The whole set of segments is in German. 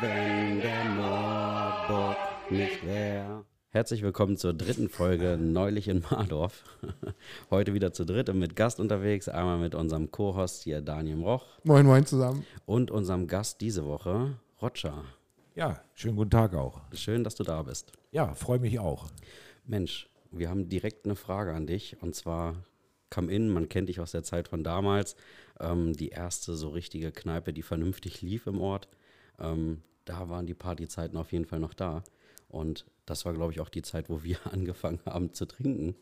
wenn der Mordbock nicht wär. Herzlich willkommen zur dritten Folge Neulich in Mardorf. Heute wieder zu dritt und mit Gast unterwegs. Einmal mit unserem Co-Host hier Daniel Roch Moin, moin zusammen. und unserem Gast diese Woche, Roger. Ja, schönen guten Tag auch. Schön, dass du da bist. Ja, freue mich auch. Mensch, wir haben direkt eine Frage an dich und zwar Come In, man kennt dich aus der Zeit von damals, ähm, die erste so richtige Kneipe, die vernünftig lief im Ort. Ähm, da waren die Partyzeiten auf jeden Fall noch da und das war, glaube ich, auch die Zeit, wo wir angefangen haben zu trinken,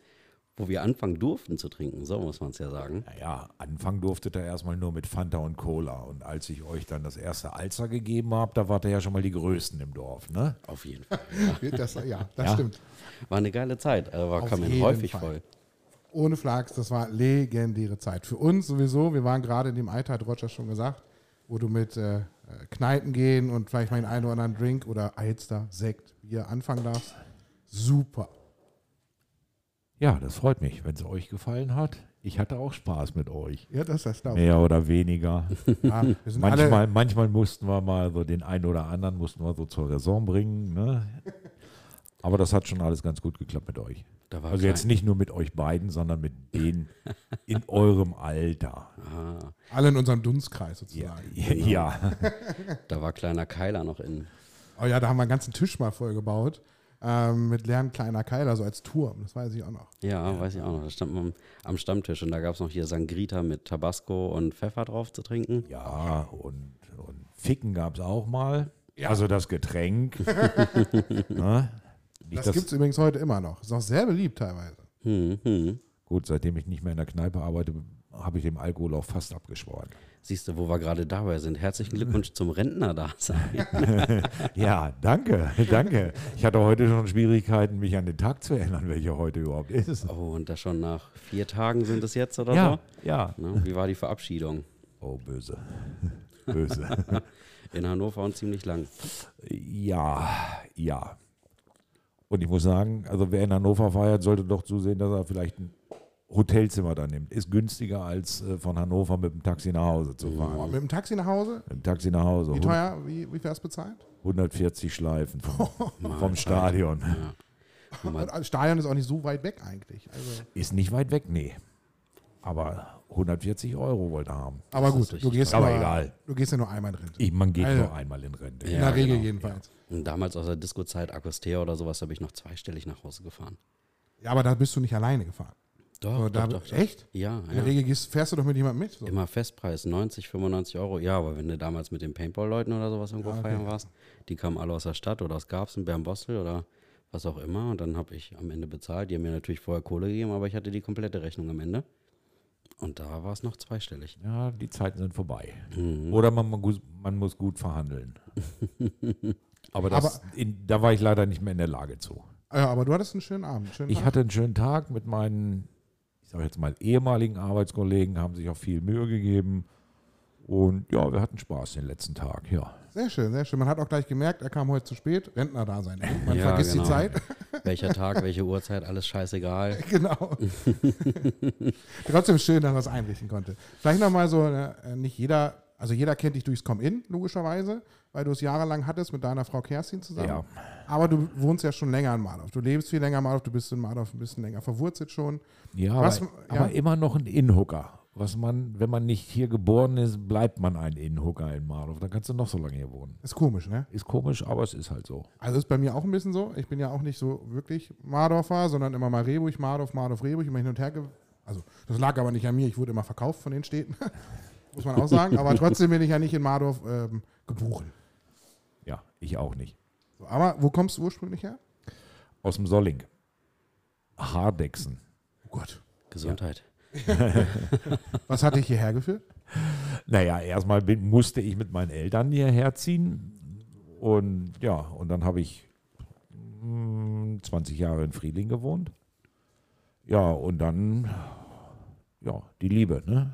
wo wir anfangen durften zu trinken, so muss man es ja sagen. Naja, anfangen durftet ihr erstmal nur mit Fanta und Cola. Und als ich euch dann das erste Alster gegeben habe, da wart ihr ja schon mal die Größten im Dorf, ne? Auf jeden Fall. Das, ja, das Ja. stimmt. War eine geile Zeit, Come In jeden häufig Fall. voll. Ohne Flachs, das war legendäre Zeit. Für uns sowieso, wir waren gerade in dem Alter, hat Roger schon gesagt, wo du mit äh, Kneipen gehen und vielleicht mal einen einen oder anderen Drink oder Alster, Sekt, Bier anfangen darfst. Super. Ja, das freut mich, wenn es euch gefallen hat. Ich hatte auch Spaß mit euch. Ja, das ist das glaube Mehr oder weniger. ja, manchmal, manchmal mussten wir mal so den einen oder anderen mussten wir so zur Raison bringen. Ne? Aber das hat schon alles ganz gut geklappt mit euch. Da war Also jetzt klein- nicht nur mit euch beiden, sondern mit denen in eurem Alter. Ah, alle in unserem Dunstkreis Ja, sozusagen. ja. da war kleiner Keiler noch in. Oh ja, da haben wir einen ganzen Tisch mal voll gebaut. Ähm, mit leeren kleiner Keiler, so als Turm. Das weiß ich auch noch. Ja, weiß ich auch noch. Da stand man am Stammtisch und da gab es noch hier Sangrita mit Tabasco und Pfeffer drauf zu trinken. Ja, und, und Ficken gab es auch mal. Ja. Also das Getränk. ne? Nicht Das das, gibt es übrigens heute immer noch. Ist auch sehr beliebt teilweise. Hm, hm. gut, seitdem ich nicht mehr in der Kneipe arbeite, habe ich dem Alkohol auch fast abgeschworen. Siehst du, wo wir gerade dabei sind. Herzlichen Glückwunsch zum Rentner da sein. Ja, danke, danke. Ich hatte heute schon Schwierigkeiten, mich an den Tag zu erinnern, welcher heute überhaupt ist. Oh, und das schon nach vier Tagen sind es jetzt oder Ja, ja. so? Ne? Wie war die Verabschiedung? Oh, böse. Böse. In Hannover und ziemlich lang. Ja, ja. Und ich muss sagen, also wer in Hannover feiert, sollte doch zusehen, dass er vielleicht ein Hotelzimmer da nimmt. Ist günstiger als äh, von Hannover mit dem Taxi nach Hause zu fahren. Oh, mit dem Taxi nach Hause? Mit dem Taxi nach Hause. Wie teuer? Wie, wie viel hast du bezahlt? 140 Schleifen vom, vom Stadion. Ja. Und das Stadion ist auch nicht so weit weg eigentlich. Also, Ist nicht weit weg, nee. Aber 140 Euro wollte er haben. aber gut, du gehst, Aber nur, egal. du gehst ja nur einmal drin. Ich, man geht Also, nur einmal in Rente. In Ja, der Regel genau. jedenfalls. Und damals aus der Disco-Zeit, Akostea oder sowas, bin ich noch zweistellig nach Hause gefahren. Ja, aber da bist du nicht alleine gefahren. Doch, So, doch, da, doch, doch. Echt? Ja, In der ja. Regel gehst, fährst du doch mit jemandem mit. So. Immer Festpreis, 90, 95 Euro. Ja, aber wenn du damals mit den Paintball-Leuten oder sowas irgendwo Ja, okay. feiern warst, die kamen alle aus der Stadt oder aus Garbsen, Bernbostel oder was auch immer. Und dann habe ich am Ende bezahlt. Die haben mir natürlich vorher Kohle gegeben, aber ich hatte die komplette Rechnung am Ende. Und da war es noch zweistellig. Ja, die Zeiten sind vorbei. Mhm. Oder man, man, muss- man muss gut verhandeln. Aber, das, Aber- in, da war ich leider nicht mehr in der Lage zu. Ja, aber du hattest einen schönen Abend. Schönen Ich Tag. hatte einen schönen Tag mit meinen, ich sage jetzt mal, ehemaligen Arbeitskollegen, haben sich auch viel Mühe gegeben. Und ja, wir hatten Spaß den letzten Tag, ja. Sehr schön, sehr schön. Man hat auch gleich gemerkt, er kam heute zu spät. Rentner da sein. Man Ja, vergisst genau. die Zeit. Welcher Tag, welche Uhrzeit, alles scheißegal. genau. Trotzdem schön, dass er es einrichten konnte. Vielleicht nochmal so, äh, nicht jeder, also jeder kennt dich durchs Come-In, logischerweise, weil du es jahrelang hattest mit deiner Frau Kerstin zusammen. Ja. Aber du wohnst ja schon länger in Mardorf. Du lebst viel länger in Mardorf, du bist in Mardorf ein bisschen länger verwurzelt schon. Ja, Was- aber, ja. aber immer noch ein Inhooker. Was man, wenn man nicht hier geboren ist, bleibt man ein Inhooker in Marlow. Da kannst du noch so lange hier wohnen. Ist komisch, ne? Ist komisch, aber es ist halt so. Also ist bei mir auch ein bisschen so. Ich bin ja auch nicht so wirklich Mardorfer, sondern immer mal Rehburg, Mardorf, Mardorf, Rehburg, immer hin und her. Also das lag aber nicht an mir. Ich wurde immer verkauft von den Städten, muss man auch sagen. Aber trotzdem bin ich ja nicht in Mardorf ähm, geboren. Ja, ich auch nicht. Aber wo kommst du ursprünglich her? Aus dem Solling. Hardexen. Oh Gott. Gesundheit. Was hat dich hierher geführt? Naja, erstmal bin, musste ich mit meinen Eltern hierher ziehen. Und ja, und dann habe ich mm, 20 Jahre in Friedling gewohnt. Ja, und dann, ja, die Liebe, ne?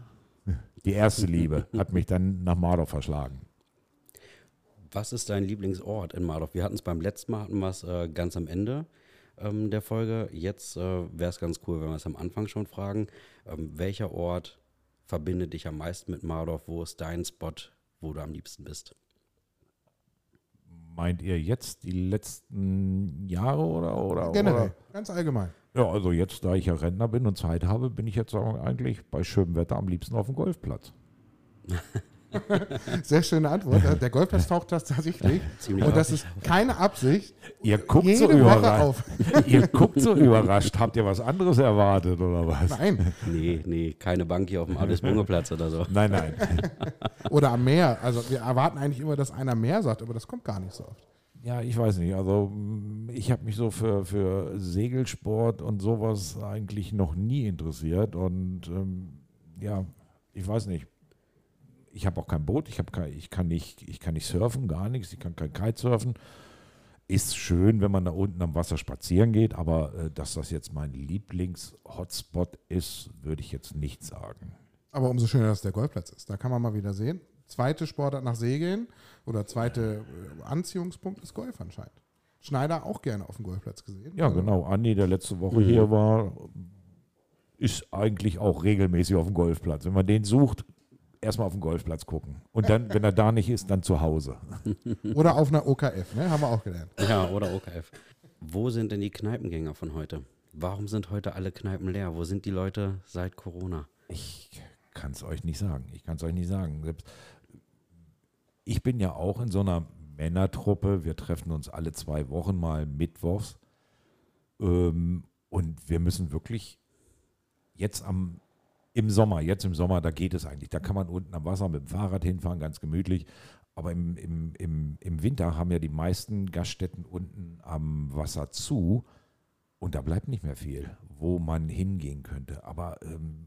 Die erste Liebe hat mich dann nach Mardorf verschlagen. Was ist dein Lieblingsort in Mardorf? Wir hatten es beim letzten Mal, hatten wir es äh, ganz am Ende ähm, der Folge. Jetzt äh, wäre es ganz cool, wenn wir es am Anfang schon fragen. Ähm, welcher Ort verbindet dich am meisten mit Mardorf? Wo ist dein Spot, wo du am liebsten bist? Meint ihr jetzt die letzten Jahre oder? oder Generell, Oder? ganz allgemein. Ja, also jetzt, da ich ja Rentner bin und Zeit habe, bin ich jetzt eigentlich bei schönem Wetter am liebsten auf dem Golfplatz. Sehr schöne Antwort. Der Golfplatz taucht das tatsächlich. Ziemlich Und das ist keine Absicht. Ihr guckt Jede so Woche überrascht. auf. Ihr guckt so überrascht. Habt ihr was anderes erwartet oder was? Nein. Nee, nee, keine Bank hier auf dem Alles-Bunge-Platz oder so. Nein, nein. Oder am Meer. Also wir erwarten eigentlich immer, dass einer mehr sagt, aber das kommt gar nicht so oft. Ja, ich weiß nicht. Also mm, ich habe mich so für, für Segelsport und sowas eigentlich noch nie interessiert. Und ähm, ja, ich weiß nicht. Ich habe auch kein Boot, ich, kein, ich, kann nicht, ich kann nicht surfen, gar nichts, ich kann kein Kitesurfen. Ist schön, wenn man da unten am Wasser spazieren geht, aber äh, dass das jetzt mein Lieblings-Hotspot ist, würde ich jetzt nicht sagen. Aber umso schöner, dass der Golfplatz ist. Da kann man mal wieder sehen. Zweite Sportart nach Segeln oder zweite äh, Anziehungspunkt ist Golf anscheinend. Schneider auch gerne auf dem Golfplatz gesehen. Ja, Also, genau. Andi, der letzte Woche Mhm. hier war, ist eigentlich auch regelmäßig auf dem Golfplatz. Wenn man den sucht, erstmal auf dem Golfplatz gucken. Und dann, wenn er da nicht ist, dann zu Hause. Oder auf einer OKF, ne? haben wir auch gelernt. Ja, oder OKF. Wo sind denn die Kneipengänger von heute? Warum sind heute alle Kneipen leer? Wo sind die Leute seit Corona? Ich kann es euch nicht sagen. Ich kann es euch nicht sagen. Selbst ich bin ja auch in so einer Männertruppe. Wir treffen uns alle zwei Wochen mal mittwochs. Ähm, und wir müssen wirklich jetzt am im Sommer, jetzt im Sommer, da geht es eigentlich. Da kann man unten am Wasser mit dem Fahrrad hinfahren, ganz gemütlich. Aber im, im, im, im Winter haben ja die meisten Gaststätten unten am Wasser zu. Und da bleibt nicht mehr viel, wo man hingehen könnte. Aber ähm,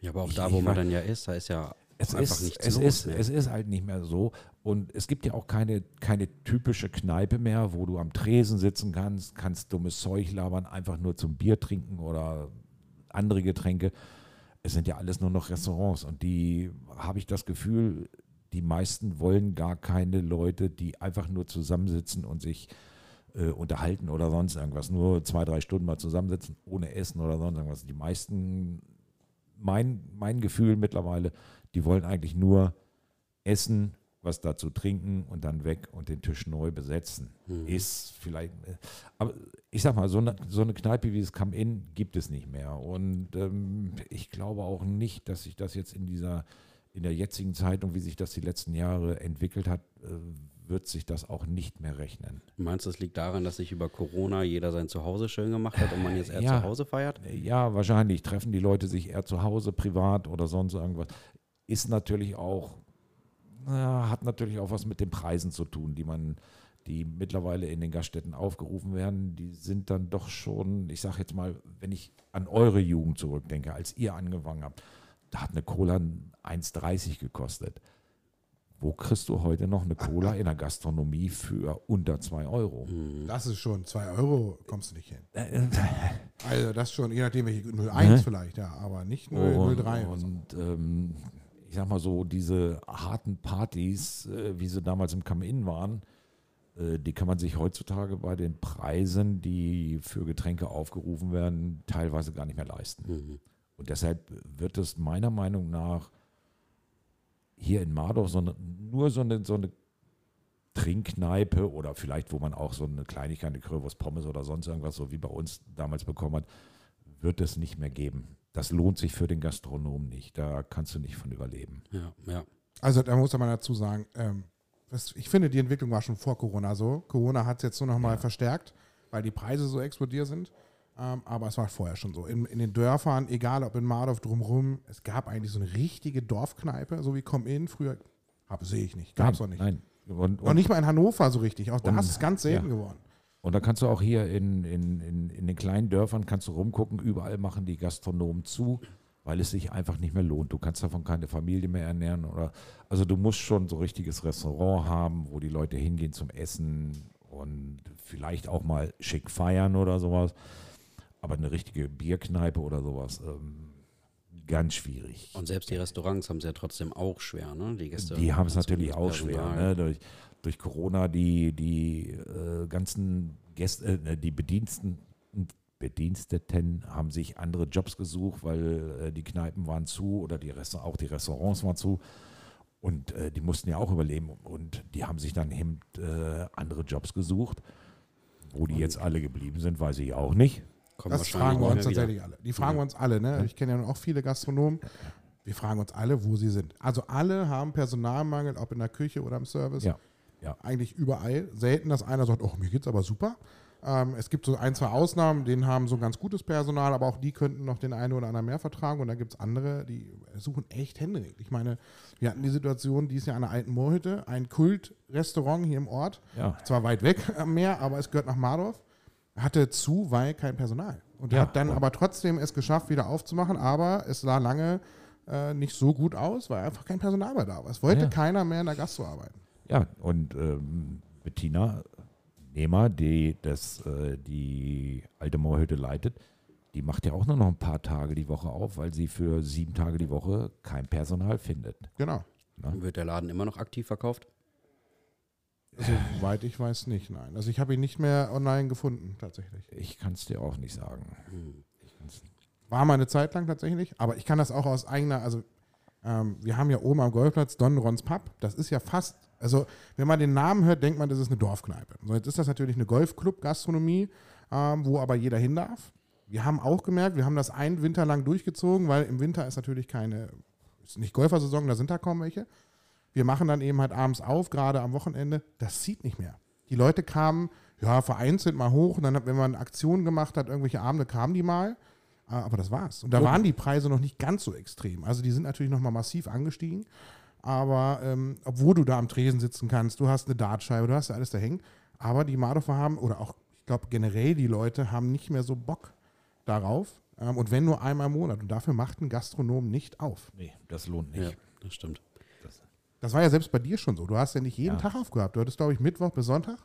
Ja, aber auch Ich- da, wo man dann ja ist, da ist ja es einfach ist, nichts es, los. ist, ne? es ist halt nicht mehr so. Und es gibt ja auch keine, keine typische Kneipe mehr, wo du am Tresen sitzen kannst, kannst dummes Zeug labern, einfach nur zum Bier trinken oder andere Getränke. Es sind ja alles nur noch Restaurants und die habe ich das Gefühl, die meisten wollen gar keine Leute, die einfach nur zusammensitzen und sich äh, unterhalten oder sonst irgendwas. Nur zwei, drei Stunden mal zusammensitzen, ohne Essen oder sonst irgendwas. Die meisten, mein, mein Gefühl mittlerweile, die wollen eigentlich nur essen, was dazu trinken und dann weg und den Tisch neu besetzen. Mhm. Ist vielleicht, äh, aber ich sag mal, so eine, so eine Kneipe wie das Come In gibt es nicht mehr. Und ähm, ich glaube auch nicht, dass sich das jetzt in dieser, in der jetzigen Zeit und wie sich das die letzten Jahre entwickelt hat, äh, wird sich das auch nicht mehr rechnen. Meinst du, es liegt daran, dass sich über Corona jeder sein Zuhause schön gemacht hat und man jetzt eher Ja. zu Hause feiert? Ja, wahrscheinlich treffen die Leute sich eher zu Hause, privat oder sonst irgendwas. Ist natürlich auch, na, hat natürlich auch was mit den Preisen zu tun, die man, die mittlerweile in den Gaststätten aufgerufen werden. Die sind dann doch schon, ich sage jetzt mal, wenn ich an eure Jugend zurückdenke, als ihr angefangen habt, da hat eine Cola 1,30 gekostet. Wo kriegst du heute noch eine Cola in der Gastronomie für unter 2 Euro? Mhm. Das ist schon 2 Euro, kommst du nicht hin. Äh, Also das schon, je nachdem welche 01 Ne? vielleicht, ja, aber nicht 0, Und, 03. oder so. und ähm, ich sag mal so, diese harten Partys, äh, wie sie damals im Come-In waren, äh, die kann man sich heutzutage bei den Preisen, die für Getränke aufgerufen werden, teilweise gar nicht mehr leisten. Mhm. Und deshalb wird es meiner Meinung nach hier in Mardorf so eine, nur so eine, so eine Trinkkneipe oder vielleicht, wo man auch so eine Kleinigkeit, eine Currywurst Pommes oder sonst irgendwas, so wie bei uns damals bekommen hat, wird es nicht mehr geben. Das lohnt sich für den Gastronomen nicht. Da kannst du nicht von überleben. Ja, ja. Also da muss man dazu sagen, ähm, ich finde, die Entwicklung war schon vor Corona so. Corona hat es jetzt nur noch mal Ja. verstärkt, weil die Preise so explodiert sind. Ähm, aber es war vorher schon so. In, in den Dörfern, egal ob in Mardorf drumherum, es gab eigentlich so eine richtige Dorfkneipe, so wie Come-In früher. Hab, sehe ich nicht. Gab es auch nicht. Nein. Und, Noch und, nicht mal in Hannover so richtig. Auch da ist es ganz selten ja. geworden. Und da kannst du auch hier in, in, in, in den kleinen Dörfern kannst du rumgucken, überall machen die Gastronomen zu, weil es sich einfach nicht mehr lohnt. Du kannst davon keine Familie mehr ernähren. Oder, also du musst schon so ein richtiges Restaurant haben, wo die Leute hingehen zum Essen und vielleicht auch mal schick feiern oder sowas. Aber eine richtige Bierkneipe oder sowas, ähm, ganz schwierig. Und selbst die Restaurants haben es ja trotzdem auch schwer, ne? Die Gäste. Die haben es natürlich auch schwer. Ne? Durch, durch Corona die, die äh, ganzen Gäste, äh, die Bediensten, Bediensteten haben sich andere Jobs gesucht, weil äh, die Kneipen waren zu oder die Resta auch die Restaurants waren zu. Und äh, die mussten ja auch überleben. Und die haben sich dann eben äh, andere Jobs gesucht. Wo die jetzt alle geblieben sind, weiß ich auch nicht. Kommen Das fragen wir uns wieder. tatsächlich alle. Die fragen wir uns alle, ne? Ich kenne ja nun auch viele Gastronomen. Wir fragen uns alle, wo sie sind. Also alle haben Personalmangel, ob in der Küche oder im Service. Ja, ja. Eigentlich überall. Selten, dass einer sagt, oh, mir geht's aber super. Ähm, es gibt so ein, zwei Ausnahmen, denen haben so ganz gutes Personal, aber auch die könnten noch den einen oder anderen mehr vertragen. Und dann gibt es andere, die suchen echt händeringend. Ich meine, wir hatten die Situation, die ist ja an der alten Moorhütte, ein Kultrestaurant hier im Ort. Ja. Zwar weit weg am Meer, aber es gehört nach Mardorf. Hatte zu, weil kein Personal. Und Ja, hat dann aber trotzdem es geschafft, wieder aufzumachen. Aber es sah lange äh, nicht so gut aus, weil einfach kein Personal mehr da war. Es wollte Ja. keiner mehr in der Gastro arbeiten. Ja, und ähm, Bettina Nehmer, die das, äh, die alte Moorhütte leitet, die macht ja auch nur noch ein paar Tage die Woche auf, weil sie für sieben Tage die Woche kein Personal findet. Genau. Wird der Laden immer noch aktiv verkauft? Soweit ich weiß nicht, nein. Also ich habe ihn nicht mehr online gefunden, tatsächlich. Ich kann es dir auch nicht sagen. Ich kann's- War mal eine Zeit lang tatsächlich, aber ich kann das auch aus eigener, also ähm, wir haben ja oben am Golfplatz Don Rons Pub. Das ist ja fast, also wenn man den Namen hört, denkt man, das ist eine Dorfkneipe. So, jetzt ist das natürlich eine Golfclub-Gastronomie, ähm, wo aber jeder hin darf. Wir haben auch gemerkt, wir haben das einen Winter lang durchgezogen, weil im Winter ist natürlich keine, ist nicht Golfersaison, da sind da kaum welche. Wir machen dann eben halt abends auf, gerade am Wochenende. Das zieht nicht mehr. Die Leute kamen, ja, vereinzelt mal hoch und dann, hat- wenn man Aktionen gemacht hat, irgendwelche Abende, kamen die mal. Ah, Aber das war's. Und da waren die Preise noch nicht ganz so extrem. Also die sind natürlich noch mal massiv angestiegen. Aber ähm, obwohl du da am Tresen sitzen kannst, du hast eine Dartscheibe, du hast ja alles da hängen. Aber die Mardorfer haben, oder auch, ich glaube generell die Leute, haben nicht mehr so Bock darauf. Ähm, und wenn nur einmal im Monat. Und dafür macht ein Gastronom nicht auf. Nee, das lohnt nicht. Ja, das stimmt. Das war ja selbst bei dir schon so. Du hast ja nicht jeden Ja. Tag aufgehabt. Du hattest, glaube ich, Mittwoch bis Sonntag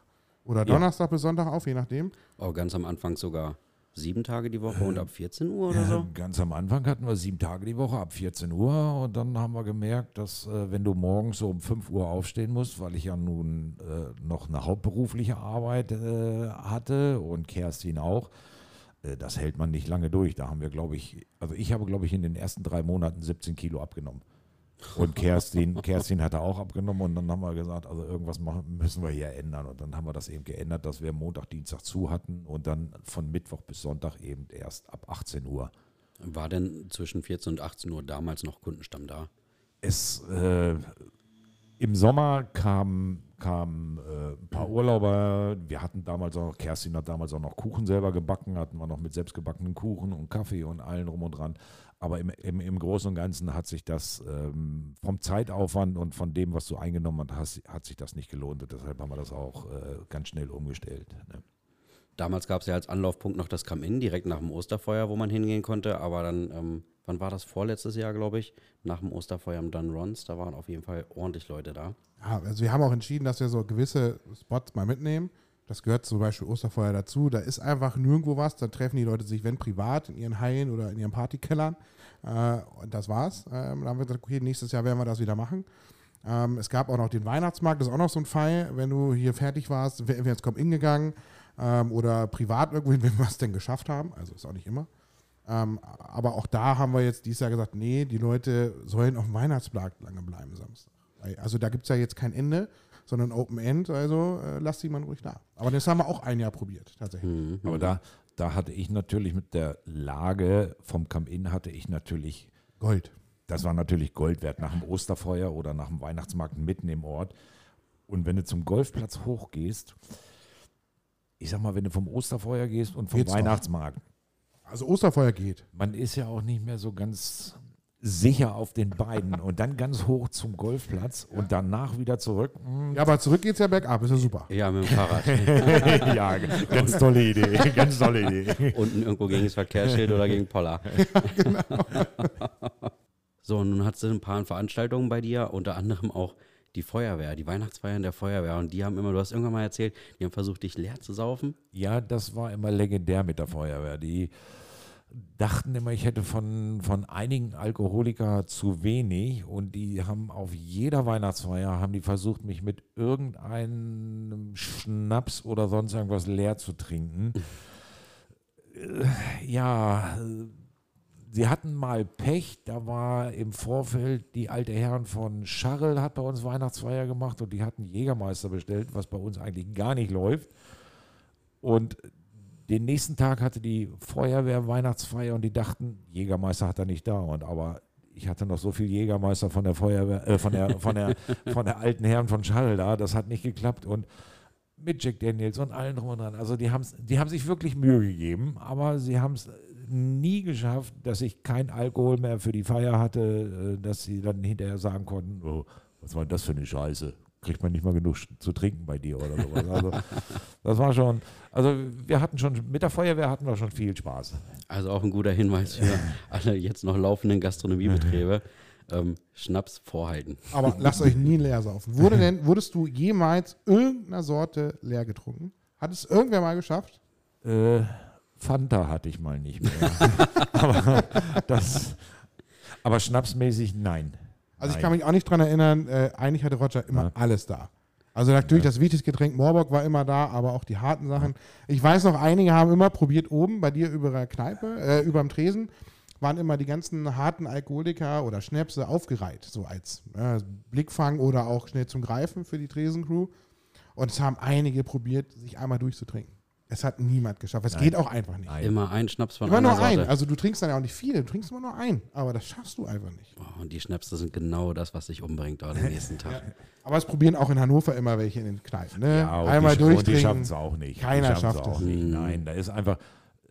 oder Ja. Donnerstag bis Sonntag auf, je nachdem. Oh, ganz am Anfang sogar sieben Tage die Woche und ab 14 Uhr oder so? Ganz am Anfang hatten wir sieben Tage die Woche ab 14 Uhr und dann haben wir gemerkt, dass äh, wenn du morgens so um 5 Uhr aufstehen musst, weil ich ja nun äh, noch eine hauptberufliche Arbeit äh, hatte und Kerstin auch, äh, das hält man nicht lange durch. Da haben wir, glaube ich, also ich habe, glaube ich, in den ersten drei Monaten 17 Kilo abgenommen. Und Kerstin, Kerstin hatte auch abgenommen und dann haben wir gesagt, also irgendwas machen, müssen wir hier ändern. Und dann haben wir das eben geändert, dass wir Montag, Dienstag zu hatten und dann von Mittwoch bis Sonntag eben erst ab 18 Uhr. War denn zwischen 14 und 18 Uhr damals noch Kundenstamm da? Es, äh, Im Sommer kamen kam, äh, ein paar Urlauber. Wir hatten damals auch, Kerstin hat damals auch noch Kuchen selber gebacken, hatten wir noch mit selbstgebackenen Kuchen und Kaffee und allen drum und dran. Aber im, im, im Großen und Ganzen hat sich das ähm, vom Zeitaufwand und von dem, was du eingenommen hast, hat sich das nicht gelohnt. Und deshalb haben wir das auch äh, ganz schnell umgestellt. Ne? Damals gab es ja als Anlaufpunkt noch das Come-In, direkt nach dem Osterfeuer, wo man hingehen konnte. Aber dann, ähm, wann war das? Vorletztes Jahr, glaube ich. Nach dem Osterfeuer am Dun Rons. Da waren auf jeden Fall ordentlich Leute da. Ja, also wir haben auch entschieden, dass wir so gewisse Spots mal mitnehmen. Das gehört zum Beispiel Osterfeuer dazu. Da ist einfach nirgendwo was. Da treffen die Leute sich, wenn privat, in ihren Hallen oder in ihren Partykellern. Äh, und das war's. Ähm, dann haben wir gesagt, okay, nächstes Jahr werden wir das wieder machen. Ähm, es gab auch noch den Weihnachtsmarkt, das ist auch noch so ein Fall. Wenn du hier fertig warst, wären wir jetzt kommen in gegangen ähm, oder privat irgendwohin, wenn wir es denn geschafft haben. Also ist auch nicht immer. Ähm, aber auch da haben wir jetzt dieses Jahr gesagt, nee, die Leute sollen auf dem Weihnachtsmarkt lange bleiben Samstag. Also da gibt es ja jetzt kein Ende, sondern Open End, also äh, lasst die mal ruhig da. Aber das haben wir auch ein Jahr probiert, tatsächlich. Mhm. Aber da, da hatte ich natürlich mit der Lage vom Come-In hatte ich natürlich Gold. Das war natürlich Gold wert nach dem Osterfeuer oder nach dem Weihnachtsmarkt mitten im Ort. Und wenn du zum Golfplatz hochgehst, ich sag mal, wenn du vom Osterfeuer gehst und vom Geht's noch? Weihnachtsmarkt, Also Osterfeuer geht. man ist ja auch nicht mehr so ganz sicher auf den Beinen und dann ganz hoch zum Golfplatz und danach wieder zurück. hm, Ja, aber zurück geht's ja bergab, ist ja super. Ja, mit dem Fahrrad. ja, ganz tolle Idee, ganz tolle Idee. Unten irgendwo gegen das Verkehrsschild oder gegen Poller. So, und nun hat sie ein paar Veranstaltungen bei dir, unter anderem auch die Feuerwehr, die Weihnachtsfeiern der Feuerwehr. Und die haben immer, du hast irgendwann mal erzählt, die haben versucht, dich leer zu saufen. Ja, das war immer legendär mit der Feuerwehr. Die dachten immer, ich hätte von, von einigen Alkoholiker zu wenig und die haben auf jeder Weihnachtsfeier haben die versucht, mich mit irgendeinem Schnaps oder sonst irgendwas leer zu trinken. Äh, Ja, sie hatten mal Pech, da war im Vorfeld die alte Herren von Scharrel hat bei uns Weihnachtsfeier gemacht und die hatten Jägermeister bestellt, was bei uns eigentlich gar nicht läuft. Und den nächsten Tag hatte die Feuerwehr Weihnachtsfeier und die dachten, Jägermeister hat er nicht da. Und aber ich hatte noch so viel Jägermeister von der Feuerwehr, äh, von der, von der, von der alten Herren von Schall da, das hat nicht geklappt. Und mit Jack Daniels und allen drum und dran. Also die, haben's, die haben sich wirklich Mühe gegeben, aber sie haben es nie geschafft, dass ich kein Alkohol mehr für die Feier hatte, äh, dass sie dann hinterher sagen konnten, oh, was war das für eine Scheiße? Kriegt man nicht mal genug zu trinken bei dir oder sowas. Also das war schon, also wir hatten schon, mit der Feuerwehr hatten wir schon viel Spaß. Also auch ein guter Hinweis für alle jetzt noch laufenden Gastronomiebetriebe. Ähm, Schnaps vorhalten. Aber lasst euch nie leer saufen. Wurde denn, wurdest du jemals irgendeiner Sorte leer getrunken? Hat es irgendwer mal geschafft? Äh, Fanta hatte ich mal nicht mehr. aber, das, aber schnapsmäßig nein. Also ich kann mich auch nicht dran erinnern, äh, eigentlich hatte Roger immer Ja. alles da. Also natürlich das wichtigste Getränk Morbock war immer da, aber auch die harten Sachen. Ich weiß noch, einige haben immer probiert oben bei dir über der Kneipe, äh, über dem Tresen, waren immer die ganzen harten Alkoholiker oder Schnäpse aufgereiht, so als äh, Blickfang oder auch schnell zum Greifen für die Tresencrew. Und es haben einige probiert, sich einmal durchzutrinken. Es hat niemand geschafft. Es Nein. geht auch einfach nicht. Nein. Immer ein Schnaps von Immer nur ein. Also du trinkst dann ja auch nicht viel, du trinkst immer nur ein. Aber das schaffst du einfach nicht. Oh, und die Schnäpse sind genau das, was dich umbringt am nächsten Tag. Aber es probieren auch in Hannover immer welche in den Kneipen. Ne? Ja, und Einmal die, die schaffen es auch nicht. Keiner schafft auch es. nicht. Mhm. Nein, da ist einfach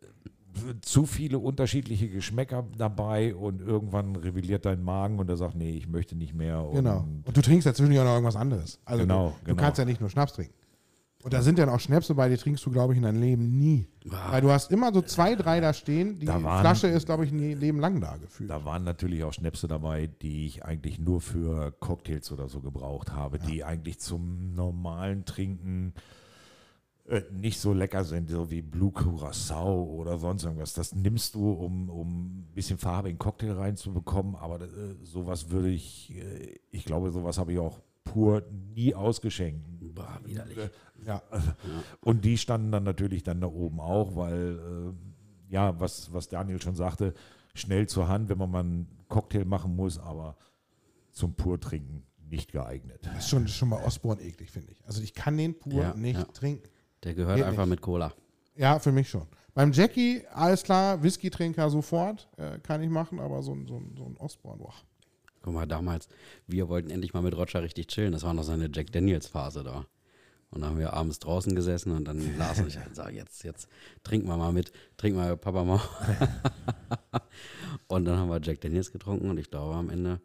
äh, zu viele unterschiedliche Geschmäcker dabei und irgendwann rebelliert dein Magen und er sagt, nee, ich möchte nicht mehr. Und Genau. Und du trinkst dazwischen ja noch irgendwas anderes. Also Genau, du, du genau. kannst ja nicht nur Schnaps trinken. Und da sind dann auch Schnäpse bei, die trinkst du, glaube ich, in deinem Leben nie. Ah. Weil du hast immer so zwei, drei da stehen. Die Da waren- Flasche ist, glaube ich, ein Leben lang da gefühlt. Da waren natürlich auch Schnäpse dabei, die ich eigentlich nur für Cocktails oder so gebraucht habe, die eigentlich zum normalen Trinken äh, nicht so lecker sind, so wie Blue Curacao oder sonst irgendwas. Das nimmst du, um, um ein bisschen Farbe in den Cocktail reinzubekommen, aber äh, sowas würde ich, äh, ich glaube, sowas habe ich auch pur nie ausgeschenkt. Boah, widerlich. Ja. Und die standen dann natürlich dann da oben auch, weil, äh, ja, was, was Daniel schon sagte, schnell zur Hand, wenn man mal einen Cocktail machen muss, aber zum Purtrinken nicht geeignet. Das ist schon, schon bei Osborne eklig, finde ich. Also ich kann den pur Ja, nicht ja. trinken. Der gehört Geht einfach nicht. mit Cola. Ja, für mich schon. Beim Jackie, alles klar, Whisky-Trinker sofort, äh, kann ich machen, aber so, ein- so, ein- so ein Osborne, boah. Guck mal, damals, wir wollten endlich mal mit Roger richtig chillen. Das war noch seine Jack Daniels-Phase da. Und dann haben wir abends draußen gesessen und dann las ich halt, sag, jetzt, jetzt trinken wir mal mit, trinken wir Papa mal. und dann haben wir Jack Daniels getrunken und ich glaube, am Ende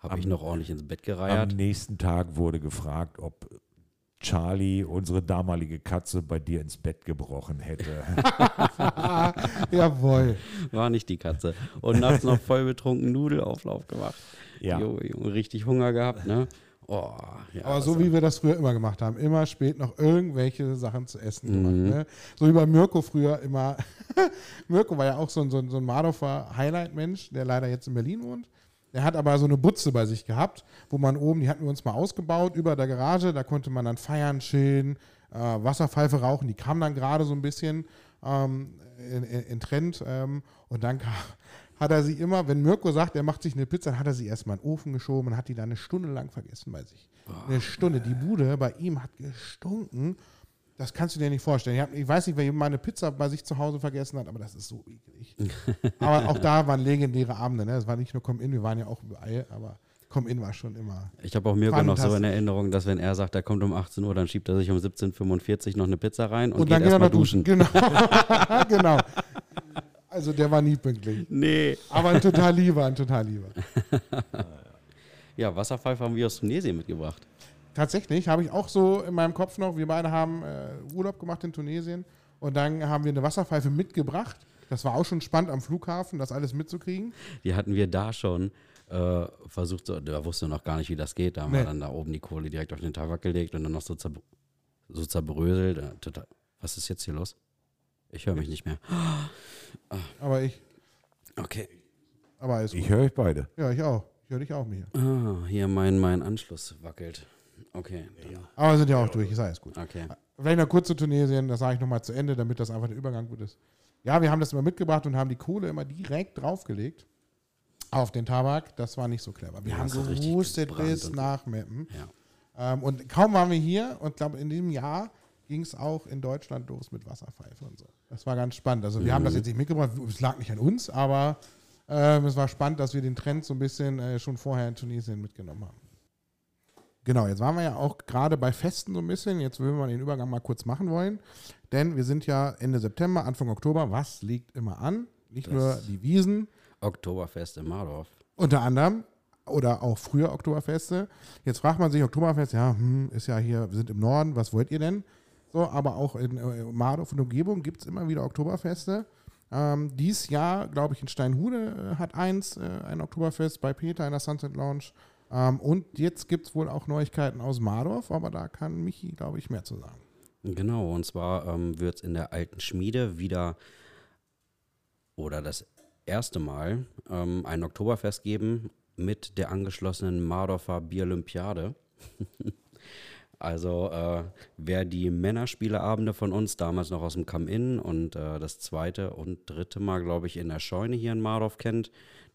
habe ich noch ordentlich ins Bett Am gereiert. nächsten Tag wurde gefragt, ob Charlie, unsere damalige Katze, bei dir ins Bett gebrochen hätte. Jawohl. War nicht die Katze. Und nachts noch voll betrunken Nudelauflauf gemacht. Ja. Jo, richtig Hunger gehabt, ne? Oh, ja, Aber so war- wie wir das früher immer gemacht haben, immer spät noch irgendwelche Sachen zu essen gemacht. Mhm. Ne? So wie bei Mirko früher immer. Mirko war ja auch so ein, so ein, so ein Mardorfer Highlight-Mensch, der leider jetzt in Berlin wohnt. Der hat aber so eine Butze bei sich gehabt, wo man oben, die hatten wir uns mal ausgebaut über der Garage, da konnte man dann feiern, chillen, äh, Wasserpfeife rauchen, die kam dann gerade so ein bisschen ähm, in, in, in Trend. Ähm, und dann kam, hat er sie immer, wenn Mirko sagt, er macht sich eine Pizza, dann hat er sie erstmal in den Ofen geschoben und hat die dann eine Stunde lang vergessen bei sich. Eine Stunde. Die Bude bei ihm hat gestunken. Das kannst du dir nicht vorstellen. Ich, hab, ich weiß nicht, wer jemand eine Pizza bei sich zu Hause vergessen hat, aber das ist so eklig. aber auch da waren legendäre Abende. Ne? Es war nicht nur Come-In, wir waren ja auch überall, aber Come-In war schon immer. Ich habe auch Mirko noch so in. Erinnerung, dass wenn er sagt, er kommt um 18 Uhr, dann schiebt er sich um 17.45 Uhr noch eine Pizza rein und, Und, geht dann geht er erstmal noch duschen. duschen. Genau. genau. Also der war nie pünktlich. Nee. Aber ein total lieber, ein total lieber. Ja, Wasserpfeife haben wir aus Tunesien mitgebracht. Tatsächlich habe ich auch so in meinem Kopf noch, wir beide haben äh, Urlaub gemacht in Tunesien und dann haben wir eine Wasserpfeife mitgebracht. Das war auch schon spannend am Flughafen, das alles mitzukriegen. Die hatten wir da schon äh, versucht, so, da wusste noch gar nicht, wie das geht. Da haben wir Nee. dann da oben die Kohle direkt auf den Tabak gelegt und dann noch so, zer so zerbröselt. Äh, total. Was ist jetzt hier los? Ich höre mich nicht mehr. Aber ich, Okay. aber alles gut. Ich höre euch beide. Ja, ich auch. Ich höre dich auch, Micha. Ah, hier mein, mein Anschluss wackelt. Okay. Dann, Aber wir sind ja auch durch, ist alles gut. okay. Vielleicht noch kurz zu Tunesien, das sage ich nochmal zu Ende, damit das einfach der Übergang gut ist. Ja, wir haben das immer mitgebracht und haben die Kohle immer direkt draufgelegt auf den Tabak. Das war nicht so clever. Wir Ja, haben gehustet gebrannt bis und- nach Meppen. Ja. Ähm, und kaum waren wir hier und glaube, in diesem Jahr ging es auch in Deutschland los mit Wasserpfeife und so. Das war ganz spannend. Also wir haben das jetzt nicht mitgebracht, es lag nicht an uns, aber ähm, es war spannend, dass wir den Trend so ein bisschen äh, schon vorher in Tunesien mitgenommen haben. Genau, jetzt waren wir ja auch gerade bei Festen so ein bisschen. Jetzt würden wir den Übergang mal kurz machen wollen. Denn wir sind ja Ende September, Anfang Oktober. Was liegt immer an? Nicht Das- nur die Wiesen, Oktoberfest in Mardorf. unter anderem oder auch früher Oktoberfeste. Jetzt fragt man sich, Oktoberfest, ja, hm, ist ja hier, wir sind im Norden, was wollt ihr denn? So, aber auch in äh, Mardorf und Umgebung gibt es immer wieder Oktoberfeste. Ähm, dies Jahr, glaube ich, in Steinhude äh, hat eins äh, ein Oktoberfest bei Peter in der Sunset Lounge. Ähm, und jetzt gibt es wohl auch Neuigkeiten aus Mardorf, aber da kann Michi, glaube ich, mehr zu sagen. Genau, und zwar ähm, wird es in der alten Schmiede wieder oder das erste Mal ähm, ein Oktoberfest geben mit der angeschlossenen Mardorfer Bierolympiade. also äh, wer die Männerspieleabende von uns damals noch aus dem Come-In und äh, das zweite und dritte Mal, glaube ich, in der Scheune hier in Mardorf kennt,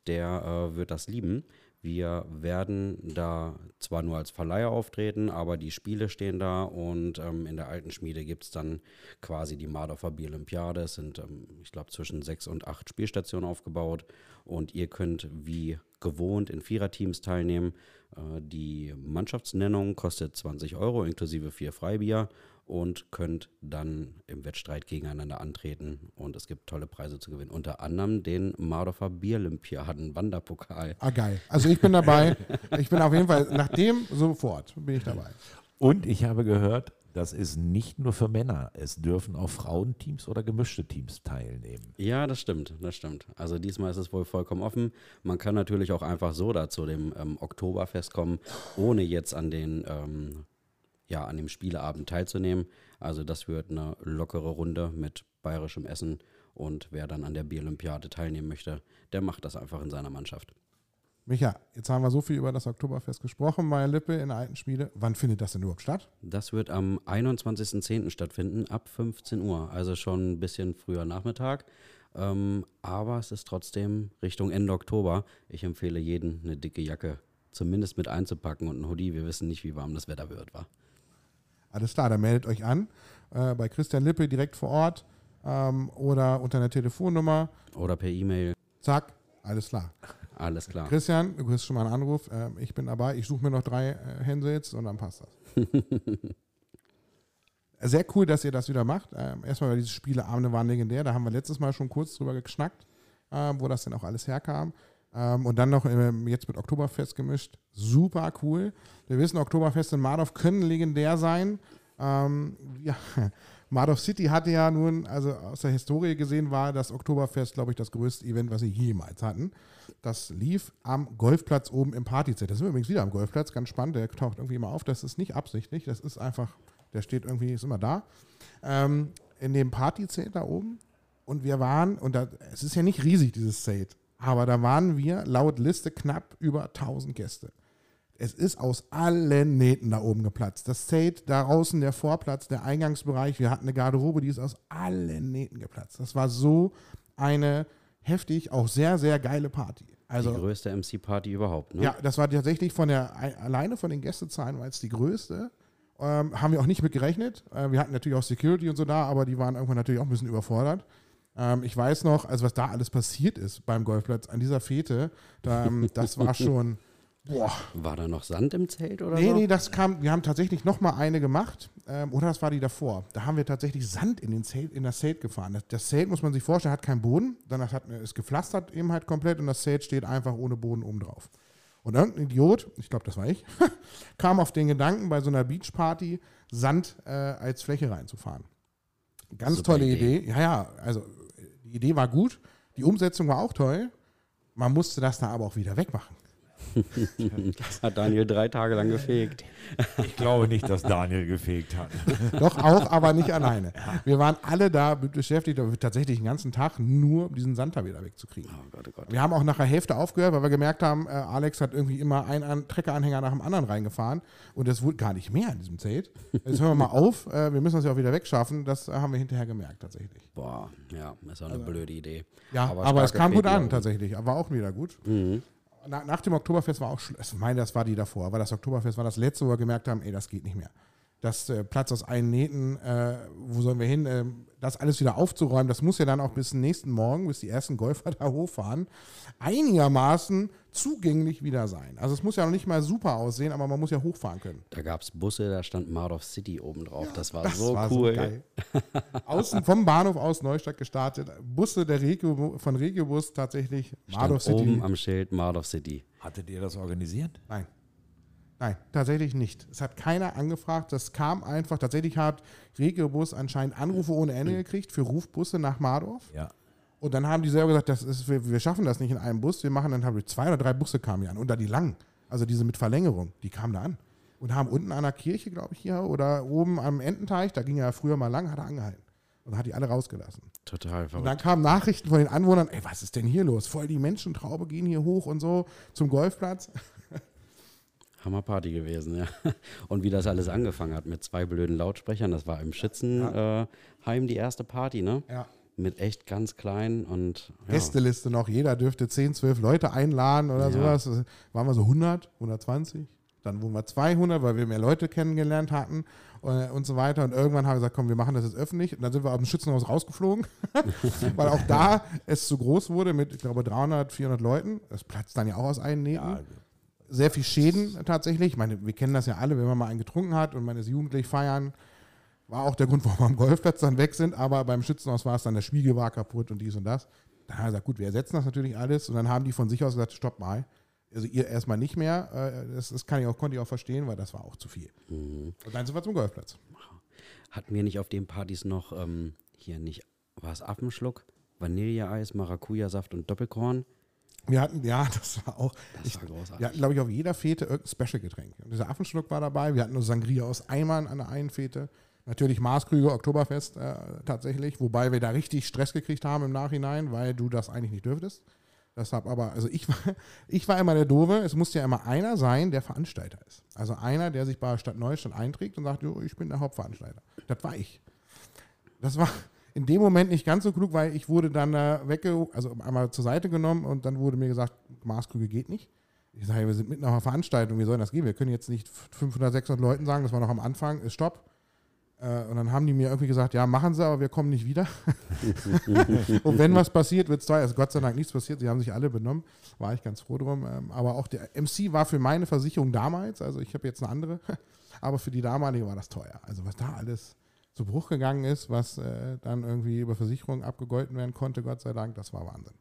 der äh, wird das lieben. Wir werden da zwar nur als Verleiher auftreten, aber die Spiele stehen da und ähm, in der alten Schmiede gibt es dann quasi die Mardorfer Bierolympiade. Es sind, ähm, ich glaube, zwischen sechs und acht Spielstationen aufgebaut und ihr könnt wie gewohnt in Viererteams teilnehmen. Äh, die Mannschaftsnennung kostet 20 Euro inklusive vier Freibier und könnt dann im Wettstreit gegeneinander antreten und es gibt tolle Preise zu gewinnen. Unter anderem den Mardorfer Bierolympiaden Wanderpokal. Ah, geil. Also ich bin dabei. ich bin auf jeden Fall, nach dem sofort bin ich dabei. Und ich habe gehört, das ist nicht nur für Männer. Es dürfen auch Frauenteams oder gemischte Teams teilnehmen. Ja, das stimmt, das stimmt. Also diesmal ist es wohl vollkommen offen. Man kann natürlich auch einfach so da zu dem ähm, Oktoberfest kommen, ohne jetzt an den ähm, ja, an dem Spieleabend teilzunehmen. Also das wird eine lockere Runde mit bayerischem Essen und wer dann an der Bierolympiade teilnehmen möchte, der macht das einfach in seiner Mannschaft. Micha, jetzt haben wir so viel über das Oktoberfest gesprochen, Meier Lippe in Schmiede. Wann findet das denn überhaupt statt? Das wird am 21.10. stattfinden, ab 15 Uhr. Also schon ein bisschen früher Nachmittag. Ähm, aber es ist trotzdem Richtung Ende Oktober. Ich empfehle jeden, eine dicke Jacke zumindest mit einzupacken und ein Hoodie. Wir wissen nicht, wie warm das Wetter wird, war. Alles klar, dann meldet euch an äh, bei Christian Lippe direkt vor Ort ähm, oder unter einer Telefonnummer. Oder per E-Mail. Zack, alles klar. Alles klar. Christian, du kriegst schon mal einen Anruf. Ähm, ich bin dabei. Ich suche mir noch drei äh, Hensels und dann passt das. Sehr cool, dass ihr das wieder macht. Ähm, erstmal, weil diese Spieleabende waren legendär. Da haben wir letztes Mal schon kurz drüber geschnackt, ähm, wo das denn auch alles herkam. Ähm, und dann noch ähm, jetzt mit Oktoberfest gemischt. Super cool. Wir wissen, Oktoberfest in Mardorf können legendär sein. Ähm, ja, Mardorf City hatte ja nun, also aus der Historie gesehen, war das Oktoberfest, glaube ich, das größte Event, was sie jemals hatten. Das lief am Golfplatz oben im Partyzelt. Das sind wir übrigens wieder am Golfplatz, ganz spannend. Der taucht irgendwie immer auf. Das ist nicht absichtlich, das ist einfach, der steht irgendwie, ist immer da. Ähm, in dem Partyzelt da oben. Und wir waren, und da, es ist ja nicht riesig, dieses Zelt, aber da waren wir laut Liste knapp über 1000 Gäste. Es ist aus allen Nähten da oben geplatzt. Das Zelt, da draußen der Vorplatz, der Eingangsbereich, wir hatten eine Garderobe, die ist aus allen Nähten geplatzt. Das war so eine heftig, auch sehr, sehr geile Party. die Also, größte MC-Party überhaupt, ne? ja, das war tatsächlich von der, alleine von den Gästezahlen war es die größte. Ähm, haben wir auch nicht mit gerechnet. Äh, wir hatten natürlich auch Security und so da, aber die waren irgendwann natürlich auch ein bisschen überfordert. Ähm, ich weiß noch, also was da alles passiert ist beim Golfplatz an dieser Fete, da, ähm, das war schon, boah, War da noch Sand im Zelt oder Nee, so? nee, das kam, wir haben tatsächlich noch mal eine gemacht. Ähm, oder das war die davor. Da haben wir tatsächlich Sand in, den Zelt, in das Zelt gefahren. Das, das Zelt, muss man sich vorstellen, hat keinen Boden. Danach hat, ist gepflastert eben halt komplett und das Zelt steht einfach ohne Boden oben drauf. Und irgendein Idiot, ich glaube, das war ich, kam auf den Gedanken, bei so einer Beachparty Sand äh, als Fläche reinzufahren. Ganz Super tolle Idee. Idee. Ja, ja, also die Idee war gut. Die Umsetzung war auch toll. Man musste das da aber auch wieder wegmachen. Hat Daniel drei Tage lang gefegt. Ich glaube nicht, dass Daniel gefegt hat. Doch auch, aber nicht alleine. Wir waren alle da beschäftigt, tatsächlich den ganzen Tag nur um diesen Sand da wieder wegzukriegen. Oh Gott, oh Gott. Wir haben auch nach der Hälfte aufgehört, weil wir gemerkt haben, äh, Alex hat irgendwie immer einen An Treckeranhänger nach dem anderen reingefahren und es wurde gar nicht mehr in diesem Zelt. Jetzt hören wir mal auf, äh, wir müssen das ja auch wieder wegschaffen. Das äh, haben wir hinterher gemerkt tatsächlich. Boah, ja, ist auch eine blöde Idee. Ja, aber, es starke kam gut an tatsächlich. War auch wieder gut. Na, nach dem Oktoberfest war auch, ich meine, das war die davor, aber das Oktoberfest war das letzte, wo wir gemerkt haben, ey, das geht nicht mehr. Das äh, Platz aus allen Nähten, äh, wo sollen wir hin? Ähm, das alles wieder aufzuräumen, das muss ja dann auch bis zum nächsten Morgen, bis die ersten Golfer da hochfahren, einigermaßen zugänglich wieder sein. Also es muss ja noch nicht mal super aussehen, aber man muss ja hochfahren können. Da gab es Busse, da stand Mardov City oben drauf. das war Das so war cool. geil. Außen vom Bahnhof aus Neustadt gestartet, Busse der Regio, von Regiobus tatsächlich, stand City. oben am Schild Mardov City. Hattet ihr das organisiert? Nein. Nein, tatsächlich nicht. Es hat keiner angefragt. Das kam einfach. Tatsächlich hat Regiobus anscheinend Anrufe ohne Ende gekriegt für Rufbusse nach Mardorf. Ja. Und dann haben die selber gesagt, das ist, wir, wir schaffen das nicht in einem Bus. Wir machen dann habe ich zwei oder drei Busse kamen hier an. Und da die langen, also diese mit Verlängerung, die kamen da an. Und haben unten an der Kirche, glaube ich, hier, oder oben am Ententeich, da ging er früher mal lang, hat er angehalten. Und hat die alle rausgelassen. Total Und verrückt. dann kamen Nachrichten von den Anwohnern, ey, was ist denn hier los? Voll die Menschentraube gehen hier hoch und so zum Golfplatz. Hammerparty gewesen, ja. Und wie das alles angefangen hat mit zwei blöden Lautsprechern, das war im Schützenheim äh, Heim die erste Party, ne? Ja. Mit echt ganz klein und ja, Gästeliste noch, jeder dürfte 10, 12 Leute einladen oder Ja. sowas. Das Waren wir so 100, 120. Dann wurden wir 200, weil wir mehr Leute kennengelernt hatten und, und so weiter. Und irgendwann haben wir gesagt, komm, wir machen das jetzt öffentlich. Und dann sind wir aus dem Schützenhaus rausgeflogen, weil auch da es zu groß wurde mit, ich glaube, 300, 400 Leuten. Das platzt dann ja auch aus allen Nähten. Sehr viel Schäden tatsächlich. Ich meine, wir kennen das ja alle, wenn man mal einen getrunken hat und man ist jugendlich feiern. War auch der Grund, warum wir am Golfplatz dann weg sind. Aber beim Schützenhaus war es dann, der Spiegel war kaputt und dies und das. Dann haben wir gesagt, gut, wir ersetzen das natürlich alles. Und dann haben die von sich aus gesagt, stopp mal. Also ihr erstmal nicht mehr. Äh, Das, das kann ich auch, konnte ich auch verstehen, weil das war auch zu viel. Und dann sind wir zum Golfplatz. hatten wir nicht auf den Partys noch ähm, hier nicht, war es Affenschluck, Vanilleeis, Maracuja-Saft und Doppelkorn? Wir hatten, ja, das war auch. Das ich, war großartig. wir hatten, glaube ich, auf jeder Fete irgendein Special-Getränk. Und dieser Affenschluck war dabei. Wir hatten nur Sangria aus Eimern an der einen Fete. Natürlich Maßkrüge, Oktoberfest äh, tatsächlich. Wobei wir da richtig Stress gekriegt haben im Nachhinein, weil du das eigentlich nicht dürftest. Deshalb aber, also ich war, ich war immer der Doofe. Es musste ja immer einer sein, der Veranstalter ist. Also einer, der sich bei Stadt Neustadt einträgt und sagt, jo, ich bin der Hauptveranstalter. Das war ich. Das war in dem Moment nicht ganz so klug, weil ich wurde dann äh, wegge also einmal zur Seite genommen und dann wurde mir gesagt, Maßkrüge geht nicht. Ich sage, wir sind mitten auf einer Veranstaltung, wie soll das gehen? Wir können jetzt nicht 500, 600 Leuten sagen, das war noch am Anfang, ist Stopp. Äh, und dann haben die mir irgendwie gesagt, ja, machen sie, aber wir kommen nicht wieder. und wenn was passiert, wird es teuer. Also Gott sei Dank nichts passiert, sie haben sich alle benommen, war ich ganz froh drum. Ähm, aber auch der MC war für meine Versicherung damals, also ich habe jetzt eine andere, aber für die damalige war das teuer. Also was da alles zu Bruch gegangen ist, was äh, dann irgendwie über Versicherung abgegolten werden konnte, Gott sei Dank, das war Wahnsinn.